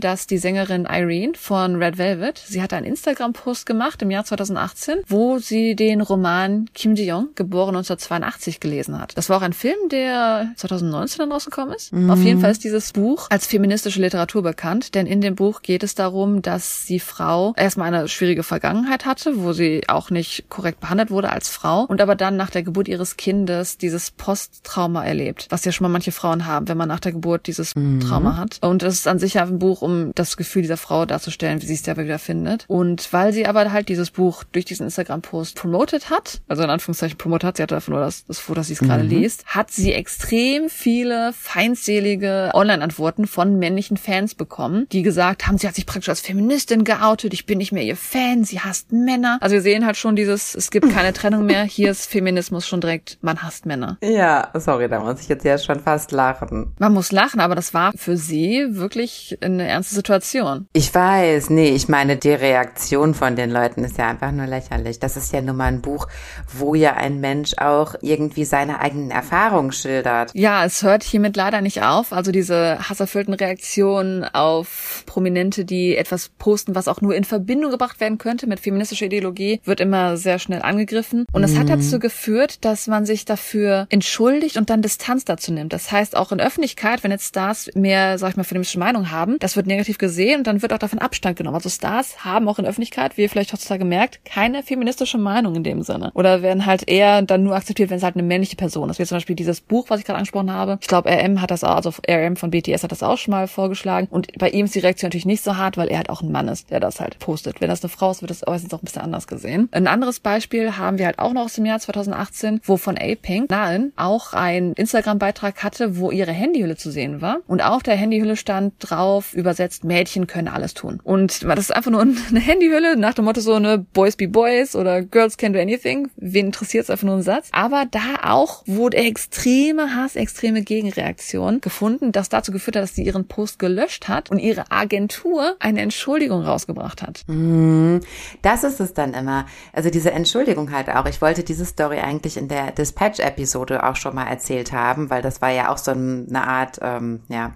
dass die Sängerin Irene von Red Velvet, sie hat einen Instagram-Post gemacht im Jahr 2018, wo sie den Roman Kim Ji-young, geboren 1982, gelesen hat. Das war auch ein Film, der 2019 dann rausgekommen ist. Mhm. Auf jeden Fall ist dieses Buch als feministische Literatur bekannt, denn in dem Buch geht es darum, dass die Frau erstmal eine schwierige Vergangenheit hatte, wo sie auch nicht korrekt behandelt wurde als Frau und aber dann nach der Geburt ihres Kindes dieses Posttrauma erlebt, was ja schon mal manche Frauen haben, wenn man nach der Geburt dieses mhm. Trauma hat. Und es ist an sich ein Buch, um das Gefühl dieser Frau darzustellen, wie sie es selber wieder findet. Und weil sie aber halt dieses Buch durch diesen Instagram-Post promoted hat, also in Anführungszeichen promotet hat, sie hatte einfach nur das, das Foto, dass sie es gerade mhm. liest, hat sie extrem viele feindselige Online-Antworten von männlichen Fans bekommen, die gesagt haben, sie hat sich praktisch als Feministin geoutet, ich bin nicht mehr ihr Fan, sie hasst Männer. Also wir sehen halt schon dieses, es gibt keine Trennung mehr, [laughs] hier ist Feminismus schon direkt, man hasst Männer. Ja, sorry, da muss ich jetzt ja schon fast lachen. Man muss lachen, aber das war für sie wirklich eine ernste Situation. Ich weiß, nee, ich meine, die Reaktion von den Leuten ist ja einfach nur lächerlich. Das ist ja nun mal ein Buch, wo ja ein Mensch auch irgendwie seine eigenen Erfahrungen schildert. Ja, es hört hiermit leider nicht auf. Also diese hasserfüllten Reaktionen auf Prominente, die etwas posten, was auch nur in Verbindung gebracht werden könnte mit feministischer Ideologie, wird immer sehr schnell angegriffen. Und es mhm. hat dazu geführt, dass man sich dafür entschuldigt und dann Distanz dazu nimmt. Das heißt, auch in Öffentlichkeit, wenn jetzt Stars mehr, sag ich mal, feministische Meinung haben, das wird negativ gesehen und dann wird auch davon Abstand genommen. Also Stars haben auch in Öffentlichkeit, wie ihr vielleicht heutzutage merkt, keine feministische Meinung in dem Sinne. Oder werden halt eher dann nur akzeptiert, wenn es halt eine männliche Person ist. Wie zum Beispiel dieses Buch, was ich gerade angesprochen habe. Ich glaube, RM hat das auch, also RM von BTS hat das auch schon mal vorgeschlagen. Und bei ihm ist die Reaktion natürlich nicht so hart, weil er halt auch ein Mann ist, der das halt postet. Wenn das eine Frau ist, wird das meistens auch ein bisschen anders gesehen. Ein anderes Beispiel haben wir halt auch noch aus dem Jahr 2018, wo von A-Pink Nahen auch ein Instagram-Beitrag hatte, wo ihre Handyhülle zu sehen war. Und auf der Handyhülle stand drauf übersetzt, Mädchen können alles tun. Und das ist einfach nur eine Handyhülle nach dem Motto so eine Boys be Boys oder Girls can do anything. Wen interessiert es einfach nur ein Satz? Aber da auch wurde extreme Hass, extreme Gegenreaktion gefunden, das dazu geführt hat, dass sie ihren Post gelöscht hat und ihre Agentur eine Entschuldigung rausgebracht hat. Mhm. Das ist es dann immer. Also diese Entschuldigung halt auch. Ich wollte diese Story eigentlich in der Dispatch-Episode auch schon mal erzählt haben, weil das war ja auch so eine Art, ähm, ja,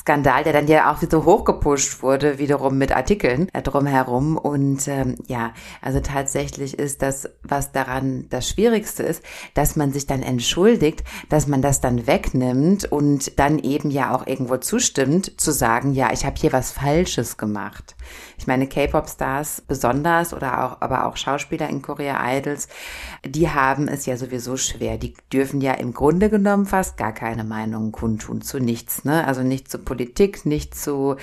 Skandal, der dann ja auch wieder hochgepusht wurde, wiederum mit Artikeln äh, drumherum. Und ähm, ja, also tatsächlich ist das, was daran das Schwierigste ist, dass man sich dann entschuldigt, dass man das dann wegnimmt und dann eben ja auch irgendwo zustimmt, zu sagen, ja, ich habe hier was Falsches gemacht. Ich meine, K-Pop-Stars besonders oder auch, aber auch Schauspieler in Korea Idols, die haben es ja sowieso schwer. Die dürfen ja im Grunde genommen fast gar keine Meinung kundtun zu nichts, ne? Also nicht zu Politik, nicht zu,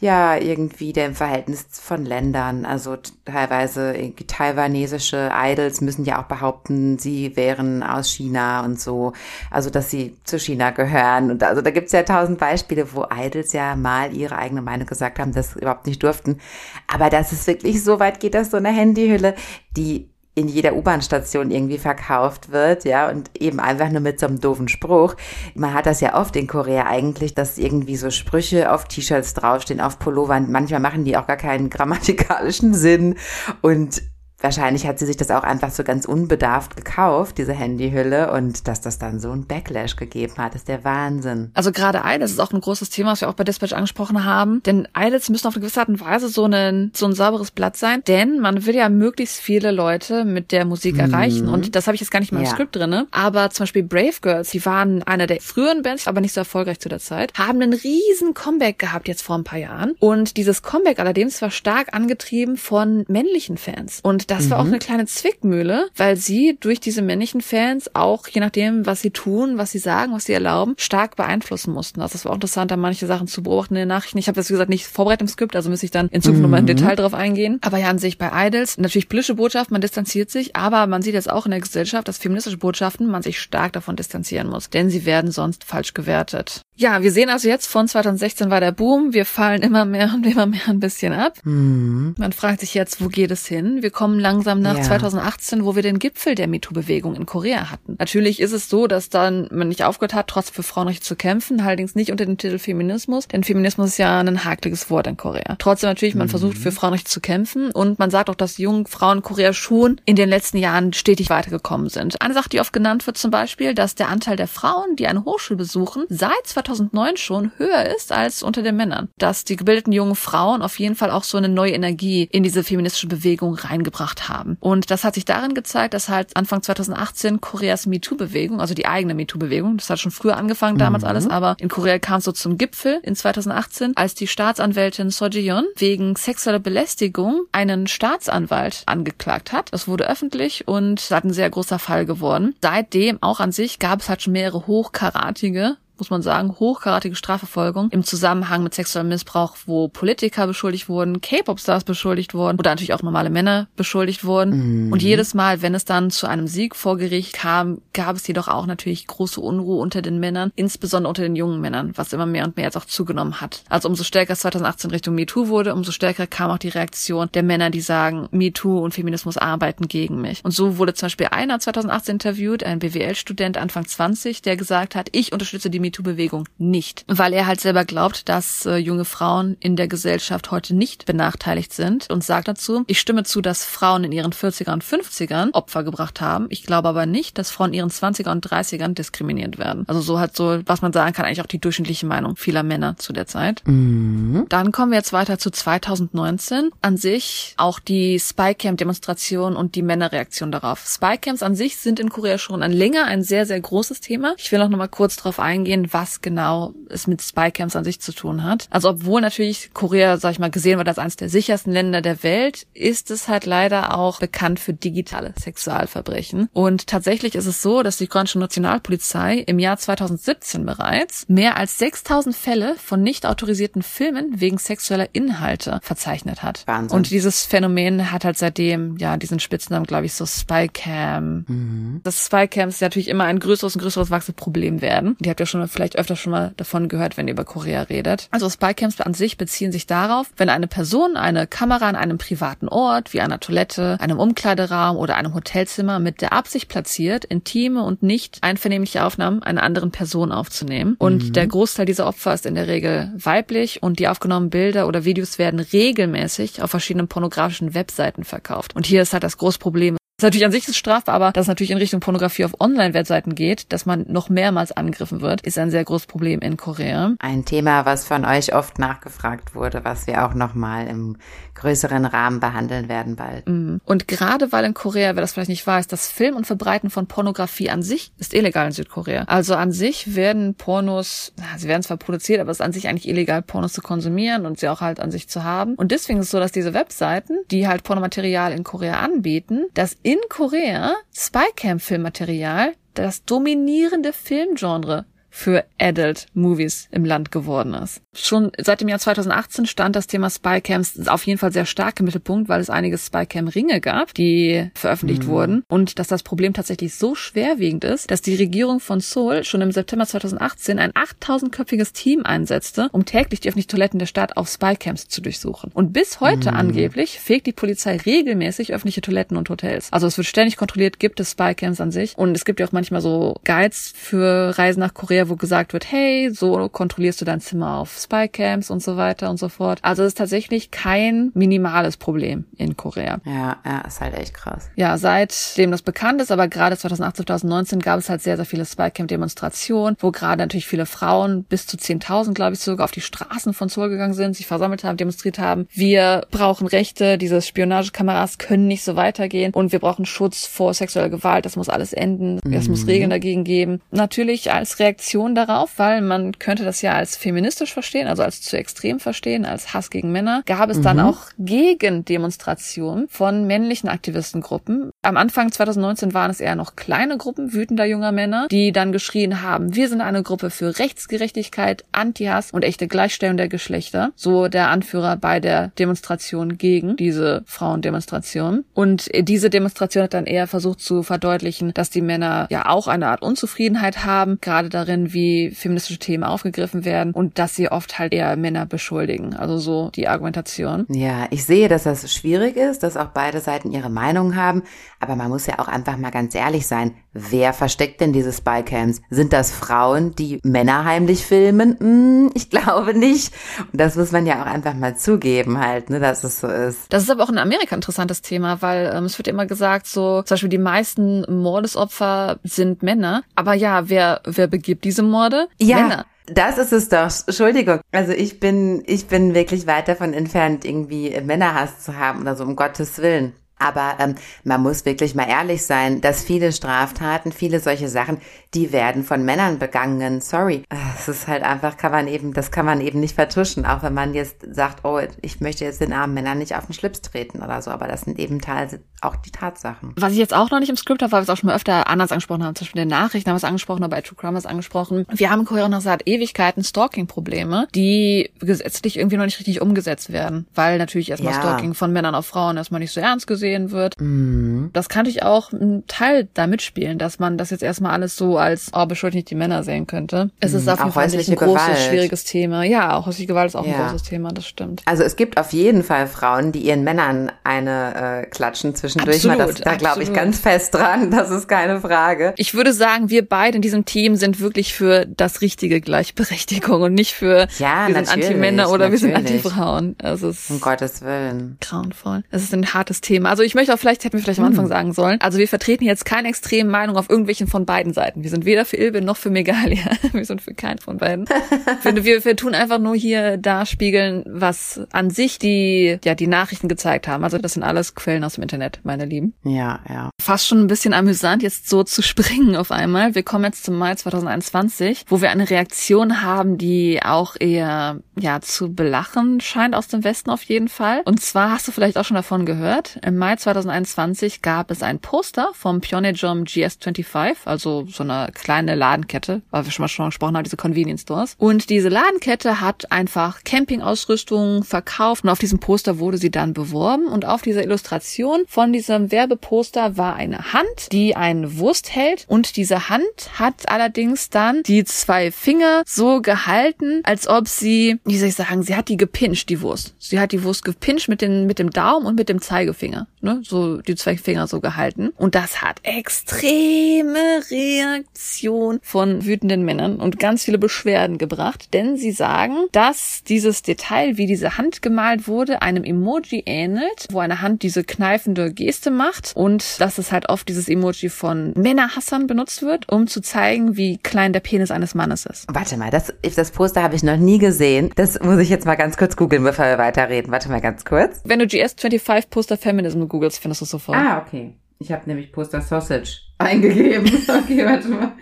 ja, irgendwie dem Verhältnis von Ländern. Also teilweise taiwanesische Idols müssen ja auch behaupten, sie wären aus China und so. Also, dass sie zu China gehören. Und also da gibt's ja tausend Beispiele, wo Idols ja mal ihre eigene Meinung gesagt haben, das überhaupt nicht durften. Aber dass es wirklich so weit geht, dass so eine Handyhülle, die in jeder U-Bahn-Station irgendwie verkauft wird, ja, und eben einfach nur mit so einem doofen Spruch. Man hat das ja oft in Korea eigentlich, dass irgendwie so Sprüche auf T-Shirts draufstehen, auf Pullovern. Manchmal machen die auch gar keinen grammatikalischen [laughs] Sinn und Wahrscheinlich hat sie sich das auch einfach so ganz unbedarft gekauft, diese Handyhülle, und dass das dann so ein Backlash gegeben hat, ist der Wahnsinn. Also gerade Idols ist auch ein großes Thema, was wir auch bei Dispatch angesprochen haben, denn Idols müssen auf eine gewisse Art und Weise so ein, so ein sauberes Blatt sein, denn man will ja möglichst viele Leute mit der Musik mhm. erreichen und das habe ich jetzt gar nicht mal im ja. Skript drinne, aber zum Beispiel Brave Girls, die waren einer der früheren Bands, aber nicht so erfolgreich zu der Zeit, haben einen riesen Comeback gehabt jetzt vor ein paar Jahren und dieses Comeback allerdings war stark angetrieben von männlichen Fans und das war auch eine kleine Zwickmühle, weil sie durch diese männlichen Fans auch, je nachdem, was sie tun, was sie sagen, was sie erlauben, stark beeinflussen mussten. Also es war auch interessant, da manche Sachen zu beobachten in den Nachrichten. Ich habe das, wie gesagt, nicht vorbereitet im Skript, also müsste ich dann in Zukunft mhm. nochmal im Detail drauf eingehen. Aber ja, an sich bei Idols, natürlich politische Botschaft, man distanziert sich, aber man sieht jetzt auch in der Gesellschaft, dass feministische Botschaften man sich stark davon distanzieren muss, denn sie werden sonst falsch gewertet. Ja, wir sehen also jetzt von 2016 war der Boom, wir fallen immer mehr und immer mehr ein bisschen ab. Mhm. Man fragt sich jetzt, wo geht es hin? Wir kommen langsam nach ja. 2018, wo wir den Gipfel der MeToo-Bewegung in Korea hatten. Natürlich ist es so, dass dann man nicht aufgehört hat, trotz für Frauenrechte zu kämpfen, allerdings nicht unter dem Titel Feminismus, denn Feminismus ist ja ein hakliges Wort in Korea. Trotzdem natürlich, man mhm. versucht für Frauenrechte zu kämpfen und man sagt auch, dass jungen Frauen in Korea schon in den letzten Jahren stetig weitergekommen sind. Eine Sache, die oft genannt wird zum Beispiel, dass der Anteil der Frauen, die eine Hochschule besuchen, seit 2009 schon höher ist als unter den Männern. Dass die gebildeten jungen Frauen auf jeden Fall auch so eine neue Energie in diese feministische Bewegung reingebracht haben. Und das hat sich darin gezeigt, dass halt Anfang 2018 Koreas MeToo-Bewegung, also die eigene MeToo-Bewegung, das hat schon früher angefangen damals mhm. alles, aber in Korea kam es so zum Gipfel in 2018, als die Staatsanwältin So Ji-yeon wegen sexueller Belästigung einen Staatsanwalt angeklagt hat. Das wurde öffentlich und hat ein sehr großer Fall geworden. Seitdem auch an sich gab es halt schon mehrere hochkaratige muss man sagen, hochkarätige Strafverfolgung im Zusammenhang mit sexuellem Missbrauch, wo Politiker beschuldigt wurden, K-Pop-Stars beschuldigt wurden oder natürlich auch normale Männer beschuldigt wurden. Mhm. Und jedes Mal, wenn es dann zu einem Sieg vor Gericht kam, gab es jedoch auch natürlich große Unruhe unter den Männern, insbesondere unter den jungen Männern, was immer mehr und mehr jetzt auch zugenommen hat. Also umso stärker es 2018 Richtung MeToo wurde, umso stärker kam auch die Reaktion der Männer, die sagen, MeToo und Feminismus arbeiten gegen mich. Und so wurde zum Beispiel einer 2018 interviewt, ein BWL-Student Anfang 20, der gesagt hat, ich unterstütze die MeToo-Bewegung nicht, weil er halt selber glaubt, dass äh, junge Frauen in der Gesellschaft heute nicht benachteiligt sind und sagt dazu, ich stimme zu, dass Frauen in ihren 40er und 50ern Opfer gebracht haben. Ich glaube aber nicht, dass Frauen in ihren 20er und 30ern diskriminiert werden. Also so hat so, was man sagen kann, eigentlich auch die durchschnittliche Meinung vieler Männer zu der Zeit. Mhm. Dann kommen wir jetzt weiter zu 2019. An sich auch die Spycam-Demonstration und die Männerreaktion darauf. Spycams an sich sind in Korea schon ein länger ein sehr, sehr großes Thema. Ich will auch nochmal kurz darauf eingehen, eingehen, was genau es mit Spycams an sich zu tun hat. Also obwohl natürlich Korea, sag ich mal, gesehen wird als eines der sichersten Länder der Welt, ist es halt leider auch bekannt für digitale Sexualverbrechen. Und tatsächlich ist es so, dass die koreanische Nationalpolizei im Jahr 2017 bereits mehr als 6000 Fälle von nicht autorisierten Filmen wegen sexueller Inhalte verzeichnet hat. Wahnsinn. Und dieses Phänomen hat halt seitdem, ja, diesen Spitznamen, glaube ich, so Spycam. Mhm. Das Spycams natürlich immer ein größeres und größeres wachsendes Problem werden. Die habt ihr schon vielleicht öfter schon mal davon gehört, wenn ihr über Korea redet. Also Spycams an sich beziehen sich darauf, wenn eine Person eine Kamera an einem privaten Ort, wie einer Toilette, einem Umkleideraum oder einem Hotelzimmer mit der Absicht platziert, intime und nicht einvernehmliche Aufnahmen einer anderen Person aufzunehmen. Und mhm. der Großteil dieser Opfer ist in der Regel weiblich und die aufgenommenen Bilder oder Videos werden regelmäßig auf verschiedenen pornografischen Webseiten verkauft. Und hier ist halt das große Problem, ist natürlich an sich ist strafbar, aber dass es natürlich in Richtung Pornografie auf Online-Webseiten geht, dass man noch mehrmals angegriffen wird, ist ein sehr großes Problem in Korea. Ein Thema, was von euch oft nachgefragt wurde, was wir auch nochmal im größeren Rahmen behandeln werden bald. Mhm. Und gerade weil in Korea, wer das vielleicht nicht weiß, das Film und Verbreiten von Pornografie an sich ist illegal in Südkorea. Also an sich werden Pornos, sie werden zwar produziert, aber es ist an sich eigentlich illegal, Pornos zu konsumieren und sie auch halt an sich zu haben. Und deswegen ist es so, dass diese Webseiten, die halt Pornomaterial in Korea anbieten, das in Korea Spycam-Filmmaterial das dominierende Filmgenre für Adult Movies im Land geworden ist. Schon seit dem Jahr 2018 stand das Thema Spycams auf jeden Fall sehr stark im Mittelpunkt, weil es einige Spycam-Ringe gab, die veröffentlicht mhm. wurden und dass das Problem tatsächlich so schwerwiegend ist, dass die Regierung von Seoul schon im September 2018 ein 8000-köpfiges Team einsetzte, um täglich die öffentlichen Toiletten der Stadt auf Spycams zu durchsuchen. Und bis heute mhm. angeblich fegt die Polizei regelmäßig öffentliche Toiletten und Hotels. Also es wird ständig kontrolliert, gibt es Spycams an sich und es gibt ja auch manchmal so Guides für Reisen nach Korea, wo gesagt wird, hey, so kontrollierst du dein Zimmer auf Spycams und so weiter und so fort. Also es ist tatsächlich kein minimales Problem in Korea. Ja, ja, ist halt echt krass. Ja, seitdem das bekannt ist, aber gerade 2018, 2019 gab es halt sehr, sehr viele Spycam-Demonstrationen, wo gerade natürlich viele Frauen, bis zu 10.000, glaube ich, sogar auf die Straßen von Seoul gegangen sind, sich versammelt haben, demonstriert haben. Wir brauchen Rechte, diese Spionagekameras können nicht so weitergehen und wir brauchen Schutz vor sexueller Gewalt, das muss alles enden, mhm. es muss Regeln dagegen geben. Natürlich als Reaktion Reaktion darauf, weil man könnte das ja als feministisch verstehen, also als zu extrem verstehen, als Hass gegen Männer, gab es mhm. dann auch Gegendemonstrationen von männlichen Aktivistengruppen. Am Anfang 2019 waren es eher noch kleine Gruppen wütender junger Männer, die dann geschrien haben, wir sind eine Gruppe für Rechtsgerechtigkeit, Anti-Hass und echte Gleichstellung der Geschlechter. So der Anführer bei der Demonstration gegen diese Frauendemonstration. Und diese Demonstration hat dann eher versucht zu verdeutlichen, dass die Männer ja auch eine Art Unzufriedenheit haben, gerade darin, wie feministische Themen aufgegriffen werden und dass sie oft halt eher Männer beschuldigen. Also so die Argumentation. Ja, ich sehe, dass das schwierig ist, dass auch beide Seiten ihre Meinung haben, aber man muss ja auch einfach mal ganz ehrlich sein. Wer versteckt denn diese Spycams? Sind das Frauen, die Männer heimlich filmen? Hm, ich [laughs] glaube nicht. Und das muss man ja auch einfach mal zugeben halt, ne, dass es so ist. Das ist aber auch in Amerika ein interessantes Thema, weil ähm, es wird immer gesagt, so zum Beispiel die meisten Mordesopfer sind Männer. Aber ja, wer, wer begibt diese Morde? Ja. Männer. Das ist es doch. Entschuldigung. Also ich bin, ich bin wirklich weit davon entfernt, irgendwie Männerhass zu haben oder so, um Gottes Willen. Aber ähm, man muss wirklich mal ehrlich sein, dass viele Straftaten, viele solche Sachen, die werden von Männern begangen. Sorry. Es ist halt einfach, kann man eben, das kann man eben nicht vertuschen, auch wenn man jetzt sagt, oh, ich möchte jetzt den armen Männern nicht auf den Schlips treten oder so. Aber das sind eben teils auch die Tatsachen. Was ich jetzt auch noch nicht im Skript habe, weil wir es auch schon mal öfter anders angesprochen haben, zum Beispiel in den Nachrichten haben wir es angesprochen, aber bei True Crime ist angesprochen. Wir haben in noch seit Ewigkeiten Stalking-Probleme, die gesetzlich irgendwie noch nicht richtig umgesetzt werden, weil natürlich erstmal ja. Stalking von Männern auf Frauen erstmal nicht so ernst gesehen gesehen wird. Mhm. Das kann ich auch einen Teil da mitspielen, dass man das jetzt erstmal alles so als, oh, beschuldigt nicht die Männer sehen könnte. Es ist mhm. auf jeden Fall nicht ein großes, Gewalt. schwieriges Thema. Ja, auch häusliche Gewalt ist auch ja. ein großes Thema, das stimmt. Also es gibt auf jeden Fall Frauen, die ihren Männern eine äh, klatschen zwischendurch. Absolut, mal, das, da glaube ich ganz fest dran, das ist keine Frage. Ich würde sagen, wir beide in diesem Team sind wirklich für das richtige Gleichberechtigung und nicht für ja, wir sind Anti-Männer oder natürlich. wir sind Anti-Frauen. Also es ist um Gottes Willen. Grauenvoll. Es ist ein hartes Thema. Also ich möchte auch vielleicht, hätten wir vielleicht am Anfang hm. sagen sollen, also wir vertreten jetzt keine extremen Meinung auf irgendwelchen von beiden Seiten. Wir sind weder für Ilbin noch für Megalia. [laughs] Wir sind für keinen von beiden. [laughs] wir, wir, wir tun einfach nur hier darspiegeln, was an sich die, ja, die Nachrichten gezeigt haben. Also das sind alles Quellen aus dem Internet, meine Lieben. Ja, ja. Fast schon ein bisschen amüsant, jetzt so zu springen auf einmal. Wir kommen jetzt zum Mai 2021, wo wir eine Reaktion haben, die auch eher, ja, zu belachen scheint aus dem Westen auf jeden Fall. Und zwar hast du vielleicht auch schon davon gehört. Im Mai 2021 2021 gab es ein Poster vom Pionejom GS25, also so eine kleine Ladenkette, weil wir schon mal schon gesprochen haben, diese Convenience Stores. Und diese Ladenkette hat einfach Campingausrüstung verkauft und auf diesem Poster wurde sie dann beworben und auf dieser Illustration von diesem Werbeposter war eine Hand, die eine Wurst hält und diese Hand hat allerdings dann die zwei Finger so gehalten, als ob sie, wie soll ich sagen, sie hat die gepinscht, die Wurst. Sie hat die Wurst gepinscht mit, den, mit dem Daumen und mit dem Zeigefinger. Ne? So die zwei Finger so gehalten. Und das hat extreme Reaktion von wütenden Männern und ganz viele Beschwerden gebracht, denn sie sagen, dass dieses Detail, wie diese Hand gemalt wurde, einem Emoji ähnelt, wo eine Hand diese kneifende Geste macht und dass es halt oft dieses Emoji von Männerhassern benutzt wird, um zu zeigen, wie klein der Penis eines Mannes ist. Warte mal, das, das Poster habe ich noch nie gesehen. Das muss ich jetzt mal ganz kurz googeln, bevor wir weiterreden. Warte mal ganz kurz. Wenn du GS25 Poster Feminism googelst, findest du sofort. Ah, okay. Ich habe nämlich Poster Sausage eingegeben. [laughs] Okay, warte mal.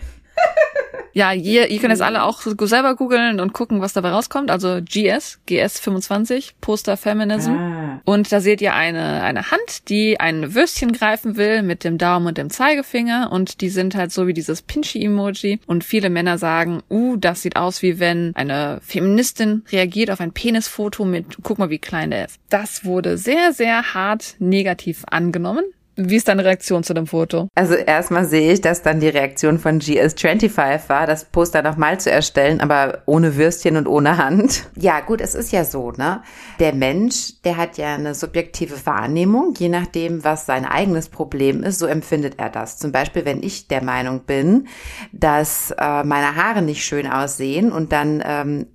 Ja, ihr, ihr könnt jetzt alle auch selber googeln und gucken, was dabei rauskommt. Also GS, GS25, Poster Feminism. Ah. Und da seht ihr eine, eine Hand, die ein Würstchen greifen will mit dem Daumen und dem Zeigefinger. Und die sind halt so wie dieses Pinchy-Emoji. Und viele Männer sagen, uh, das sieht aus wie wenn eine Feministin reagiert auf ein Penisfoto mit, guck mal, wie klein der ist. Das wurde sehr, sehr hart negativ angenommen. Wie ist deine Reaktion zu dem Foto? Also erstmal sehe ich, dass dann die Reaktion von GS25 war, das Poster nochmal zu erstellen, aber ohne Würstchen und ohne Hand. Ja, gut, es ist ja so, ne? Der Mensch, der hat ja eine subjektive Wahrnehmung, je nachdem, was sein eigenes Problem ist, so empfindet er das. Zum Beispiel, wenn ich der Meinung bin, dass äh, meine Haare nicht schön aussehen und dann ähm,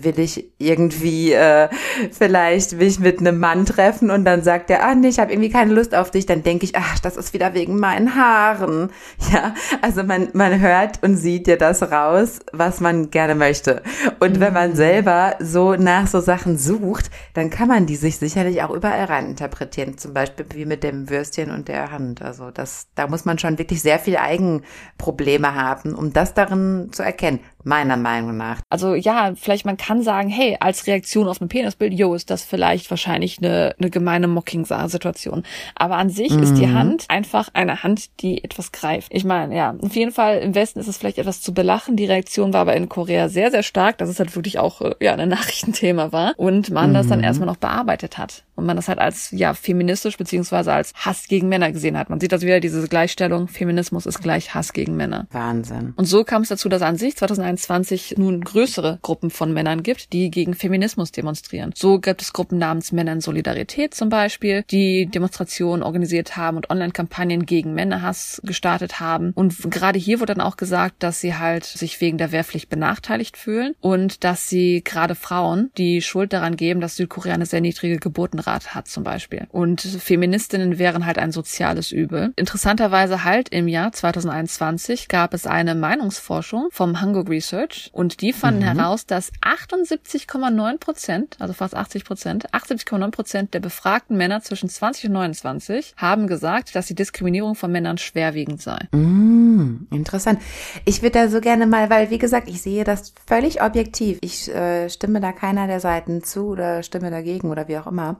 will ich irgendwie äh, vielleicht mich mit einem Mann treffen und dann sagt er, ah nee, ich habe irgendwie keine Lust auf dich, dann denke ich, ach, das ist wieder wegen meinen Haaren. [laughs] Ja, also man, man hört und sieht ja das raus, was man gerne möchte. Und mhm. wenn man mhm. selber so nach so Sachen sucht, dann kann man die sich sicherlich auch überall rein interpretieren. Zum Beispiel wie mit dem Würstchen und der Hand. Also das, da muss man schon wirklich sehr viel Eigenprobleme haben, um das darin zu erkennen. Meiner Meinung nach. Also ja, vielleicht man kann sagen, hey, als Reaktion auf ein Penisbild, yo, ist das vielleicht wahrscheinlich eine, eine gemeine Mocking-Situation. Aber an sich mhm. ist die mhm. Hand einfach eine Hand, die etwas greift. Ich meine, ja, auf jeden Fall im Westen ist es vielleicht etwas zu belachen. Die Reaktion war aber in Korea sehr, sehr stark, dass es halt wirklich auch äh, ja ein Nachrichtenthema war und man mhm. das dann mhm. erstmal noch bearbeitet hat und man das halt als ja feministisch beziehungsweise als Hass gegen Männer gesehen hat. Man sieht das wieder diese Gleichstellung, Feminismus ist gleich Hass gegen Männer. Wahnsinn. Und so kam es dazu, dass an sich 2021 nun größere Gruppen von Männern gibt, die gegen Feminismus demonstrieren. So gibt es Gruppen namens Männer in Solidarität zum Beispiel, die Demonstrationen organisiert haben und Online-Kampagnen gegen Männerhass gestartet haben. Und gerade hier wurde dann auch gesagt, dass sie halt sich wegen der Wehrpflicht benachteiligt fühlen und dass sie gerade Frauen die Schuld daran geben, dass Südkorea eine sehr niedrige Geburtenrate hat zum Beispiel. Und Feministinnen wären halt ein soziales Übel. Interessanterweise halt im Jahr 2021 gab es eine Meinungsforschung vom Hamburg Research und die fanden mhm. heraus, dass 78,9 Prozent, also fast 80 Prozent, 78,9 Prozent der befragten Männer zwischen 20 und 29 haben gesagt, dass die Diskriminierung von Männern schwerwiegend sei. Mm, interessant. Ich würde da so gerne mal, weil wie gesagt, ich sehe das völlig objektiv. Ich äh, stimme da keiner der Seiten zu oder stimme dagegen oder wie auch immer.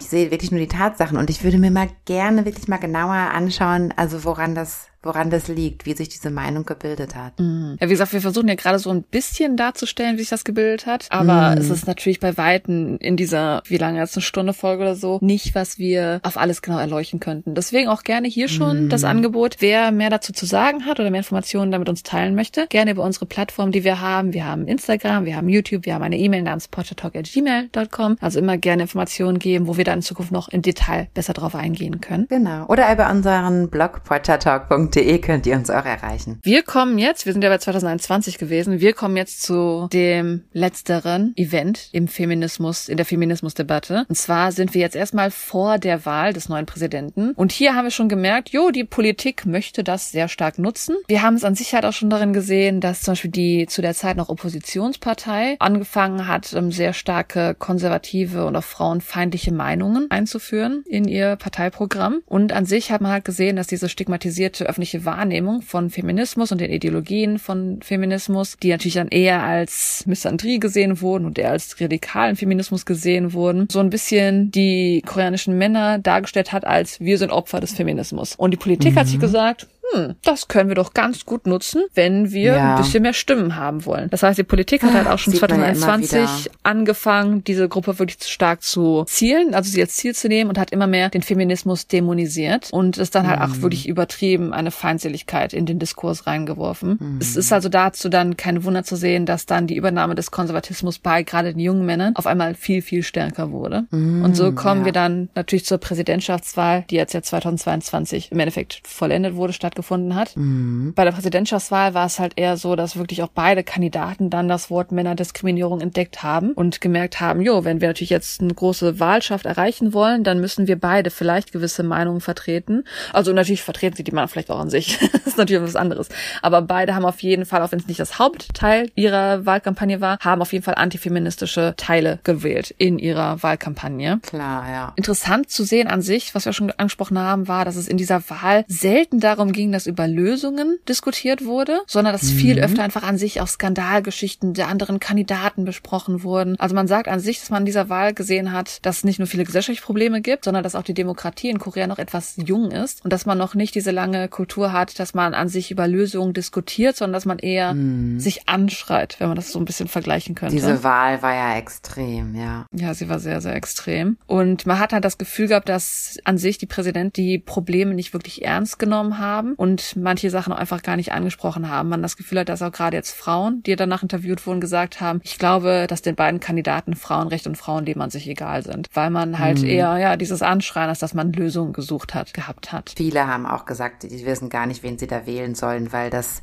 Ich sehe wirklich nur die Tatsachen und ich würde mir mal gerne wirklich mal genauer anschauen, also woran das woran das liegt, wie sich diese Meinung gebildet hat. Mhm. Ja, wie gesagt, wir versuchen ja gerade so ein bisschen darzustellen, wie sich das gebildet hat, aber mhm. es ist natürlich bei Weitem in dieser, wie lange jetzt eine Stunde Folge oder so, nicht, was wir auf alles genau erleuchten könnten. Deswegen auch gerne hier schon mhm. das Angebot. Wer mehr dazu zu sagen hat oder mehr Informationen damit uns teilen möchte, gerne über unsere Plattform, die wir haben. Wir haben Instagram, wir haben YouTube, wir haben eine E-Mail namens pottertalk.gmail.com. Also immer gerne Informationen geben, wo wir dann in Zukunft noch im Detail besser drauf eingehen können. Genau. Oder über unseren Blog pottertalk.de www.ftf.de könnt ihr uns auch erreichen. Wir kommen jetzt, wir sind ja bei 2021 gewesen, wir kommen jetzt zu dem letzteren Event im Feminismus, in der Feminismusdebatte. Und zwar sind wir jetzt erstmal vor der Wahl des neuen Präsidenten. Und hier haben wir schon gemerkt, jo, die Politik möchte das sehr stark nutzen. Wir haben es an sich halt auch schon darin gesehen, dass zum Beispiel die zu der Zeit noch Oppositionspartei angefangen hat, ähm, sehr starke konservative und auch frauenfeindliche Meinungen einzuführen in ihr Parteiprogramm. Und an sich hat man halt gesehen, dass diese stigmatisierte öffentliche öffentliche Wahrnehmung von Feminismus und den Ideologien von Feminismus, die natürlich dann eher als Misandrie gesehen wurden und eher als radikalen Feminismus gesehen wurden, so ein bisschen die koreanischen Männer dargestellt hat als wir sind Opfer des Feminismus. Und die Politik mhm. hat sich gesagt, hm, das können wir doch ganz gut nutzen, wenn wir ja. ein bisschen mehr Stimmen haben wollen. Das heißt, die Politik hat halt auch schon 2021 ja angefangen, diese Gruppe wirklich stark zu zielen, also sie als Ziel zu nehmen und hat immer mehr den Feminismus dämonisiert und ist dann halt mhm. auch wirklich übertrieben eine Feindseligkeit in den Diskurs reingeworfen. Mhm. Es ist also dazu dann kein Wunder zu sehen, dass dann die Übernahme des Konservatismus bei gerade den jungen Männern auf einmal viel, viel stärker wurde. Mhm, und so kommen ja. wir dann natürlich zur Präsidentschaftswahl, die jetzt ja 2022 im Endeffekt vollendet wurde, statt stattgefunden hat. Mhm. Bei der Präsidentschaftswahl war es halt eher so, dass wirklich auch beide Kandidaten dann das Wort Männerdiskriminierung entdeckt haben und gemerkt haben, jo, wenn wir natürlich jetzt eine große Wahlschaft erreichen wollen, dann müssen wir beide vielleicht gewisse Meinungen vertreten. Also natürlich vertreten sie die Männer vielleicht auch an sich. [laughs] das ist natürlich was anderes. Aber beide haben auf jeden Fall, auch wenn es nicht das Hauptteil ihrer Wahlkampagne war, haben auf jeden Fall antifeministische Teile gewählt in ihrer Wahlkampagne. Klar, ja. Interessant zu sehen an sich, was wir schon angesprochen haben, war, dass es in dieser Wahl selten darum ging, ging, dass über Lösungen diskutiert wurde, sondern dass mhm. viel öfter einfach an sich auch Skandalgeschichten der anderen Kandidaten besprochen wurden. Also man sagt an sich, dass man in dieser Wahl gesehen hat, dass es nicht nur viele gesellschaftliche Probleme gibt, sondern dass auch die Demokratie in Korea noch etwas jung ist und dass man noch nicht diese lange Kultur hat, dass man an sich über Lösungen diskutiert, sondern dass man eher mhm. sich anschreit, wenn man das so ein bisschen vergleichen könnte. Diese Wahl war ja extrem, ja. Ja, sie war sehr, sehr extrem. Und man hat halt das Gefühl gehabt, dass an sich die Präsident die Probleme nicht wirklich ernst genommen haben und manche Sachen auch einfach gar nicht angesprochen haben. Man das Gefühl hat, dass auch gerade jetzt Frauen, die danach interviewt wurden, gesagt haben, ich glaube, dass den beiden Kandidaten Frauenrecht und Frauenleben an sich egal sind, weil man halt mhm. eher ja dieses Anschreien, als dass man Lösungen gesucht hat, gehabt hat. Viele haben auch gesagt, die wissen gar nicht, wen sie da wählen sollen, weil das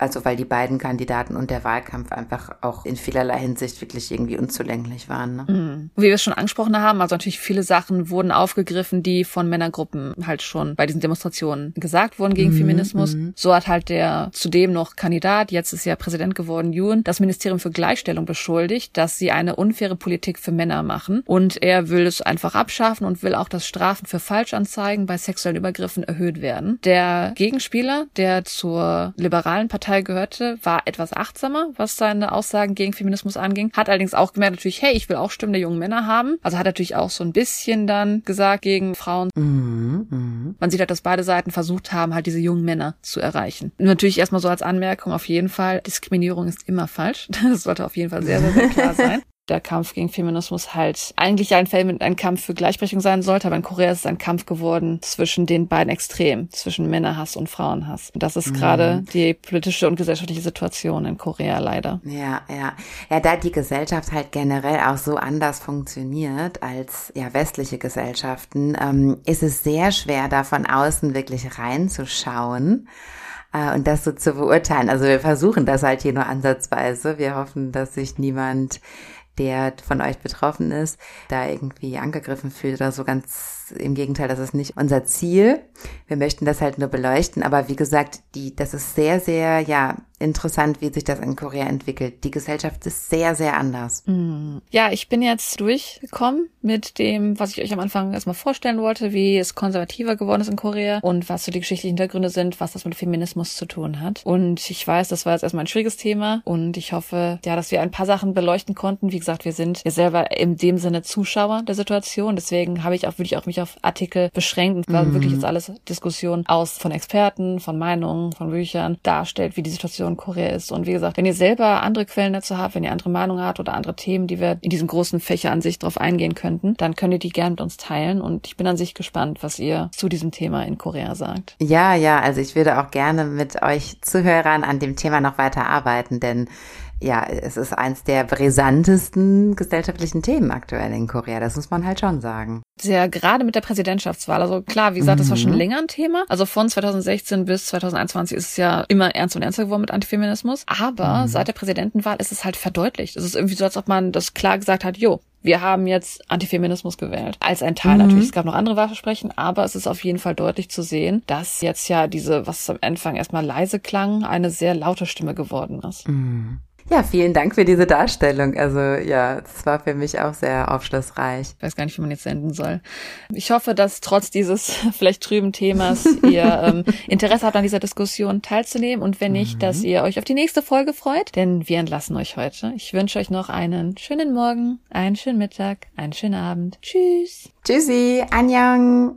also weil die beiden Kandidaten und der Wahlkampf einfach auch in vielerlei Hinsicht wirklich irgendwie unzulänglich waren. Ne? Mhm. Wie wir es schon angesprochen haben, also natürlich viele Sachen wurden aufgegriffen, die von Männergruppen halt schon bei diesen Demonstrationen gesagt wurden gegen mhm. Feminismus. Mhm. So hat halt der zudem noch Kandidat, jetzt ist ja Präsident geworden, Yoon, das Ministerium für Gleichstellung beschuldigt, dass sie eine unfaire Politik für Männer machen. Und er will es einfach abschaffen und will auch, dass Strafen für Falschanzeigen bei sexuellen Übergriffen erhöht werden. Der Gegenspieler, der zur liberalen Partei Partei gehörte, war etwas achtsamer, was seine Aussagen gegen Feminismus anging. Hat allerdings auch gemerkt, natürlich, hey, ich will auch Stimmen der jungen Männer haben. Also hat natürlich auch so ein bisschen dann gesagt gegen Frauen. Mhm, mh. Man sieht halt, dass beide Seiten versucht haben, halt diese jungen Männer zu erreichen. Natürlich erstmal so als Anmerkung auf jeden Fall, Diskriminierung ist immer falsch. [laughs] Das sollte auf jeden Fall sehr, sehr, sehr klar [laughs] sein der Kampf gegen Feminismus halt eigentlich ein, ein Kampf für Gleichberechtigung sein sollte, aber in Korea ist es ein Kampf geworden zwischen den beiden Extremen, zwischen Männerhass und Frauenhass. Und das ist mhm. gerade die politische und gesellschaftliche Situation in Korea leider. Ja, ja. Ja, da die Gesellschaft halt generell auch so anders funktioniert als ja westliche Gesellschaften, ähm, ist es sehr schwer, da von außen wirklich reinzuschauen äh, und das so zu beurteilen. Also wir versuchen das halt hier nur ansatzweise. Wir hoffen, dass sich niemand der von euch betroffen ist, da irgendwie angegriffen fühlt oder so ganz im Gegenteil, das ist nicht unser Ziel. Wir möchten das halt nur beleuchten, aber wie gesagt, die, das ist sehr, sehr, ja, interessant, wie sich das in Korea entwickelt. Die Gesellschaft ist sehr, sehr anders. Hm. Ja, ich bin jetzt durchgekommen mit dem, was ich euch am Anfang erstmal vorstellen wollte, wie es konservativer geworden ist in Korea und was so die geschichtlichen Hintergründe sind, was das mit Feminismus zu tun hat. Und ich weiß, das war jetzt erstmal ein schwieriges Thema und ich hoffe, ja, dass wir ein paar Sachen beleuchten konnten. Wie gesagt, wir sind ja selber in dem Sinne Zuschauer der Situation. Deswegen habe ich auch, würde ich auch mich auf Artikel beschränkt und war mhm. wirklich jetzt alles Diskussion aus von Experten, von Meinungen, von Büchern darstellt, wie die Situation in Korea ist. Und wie gesagt, wenn ihr selber andere Quellen dazu habt, wenn ihr andere Meinungen habt oder andere Themen, die wir in diesem großen Fächer an sich drauf eingehen könnten, dann könnt ihr die gerne mit uns teilen. Und ich bin an sich gespannt, was ihr zu diesem Thema in Korea sagt. Ja, ja, also ich würde auch gerne mit euch Zuhörern an dem Thema noch weiter arbeiten, denn ja, es ist eins der brisantesten gesellschaftlichen Themen aktuell in Korea. Das muss man halt schon sagen. Sehr gerade mit der Präsidentschaftswahl. Also klar, wie gesagt, mhm. das war schon mhm. länger ein Thema. Also von 2016 bis 2021 ist es ja immer ernst und ernster geworden mit Antifeminismus. Aber mhm. seit der Präsidentenwahl ist es halt verdeutlicht. Es ist irgendwie so, als ob man das klar gesagt hat, jo, wir haben jetzt Antifeminismus gewählt. Als ein Teil mhm. natürlich. Es gab noch andere Wahlversprechen, aber es ist auf jeden Fall deutlich zu sehen, dass jetzt ja diese, was am Anfang erstmal leise klang, eine sehr laute Stimme geworden ist. Mhm. Ja, vielen Dank für diese Darstellung. Also ja, das war für mich auch sehr aufschlussreich. Ich weiß gar nicht, wie man jetzt senden soll. Ich hoffe, dass trotz dieses [laughs] vielleicht trüben Themas ihr [laughs] ähm, Interesse habt, an dieser Diskussion teilzunehmen und wenn nicht, mhm. dass ihr euch auf die nächste Folge freut, denn wir entlassen euch heute. Ich wünsche euch noch einen schönen Morgen, einen schönen Mittag, einen schönen Abend. Tschüss. Tschüssi, Anjang.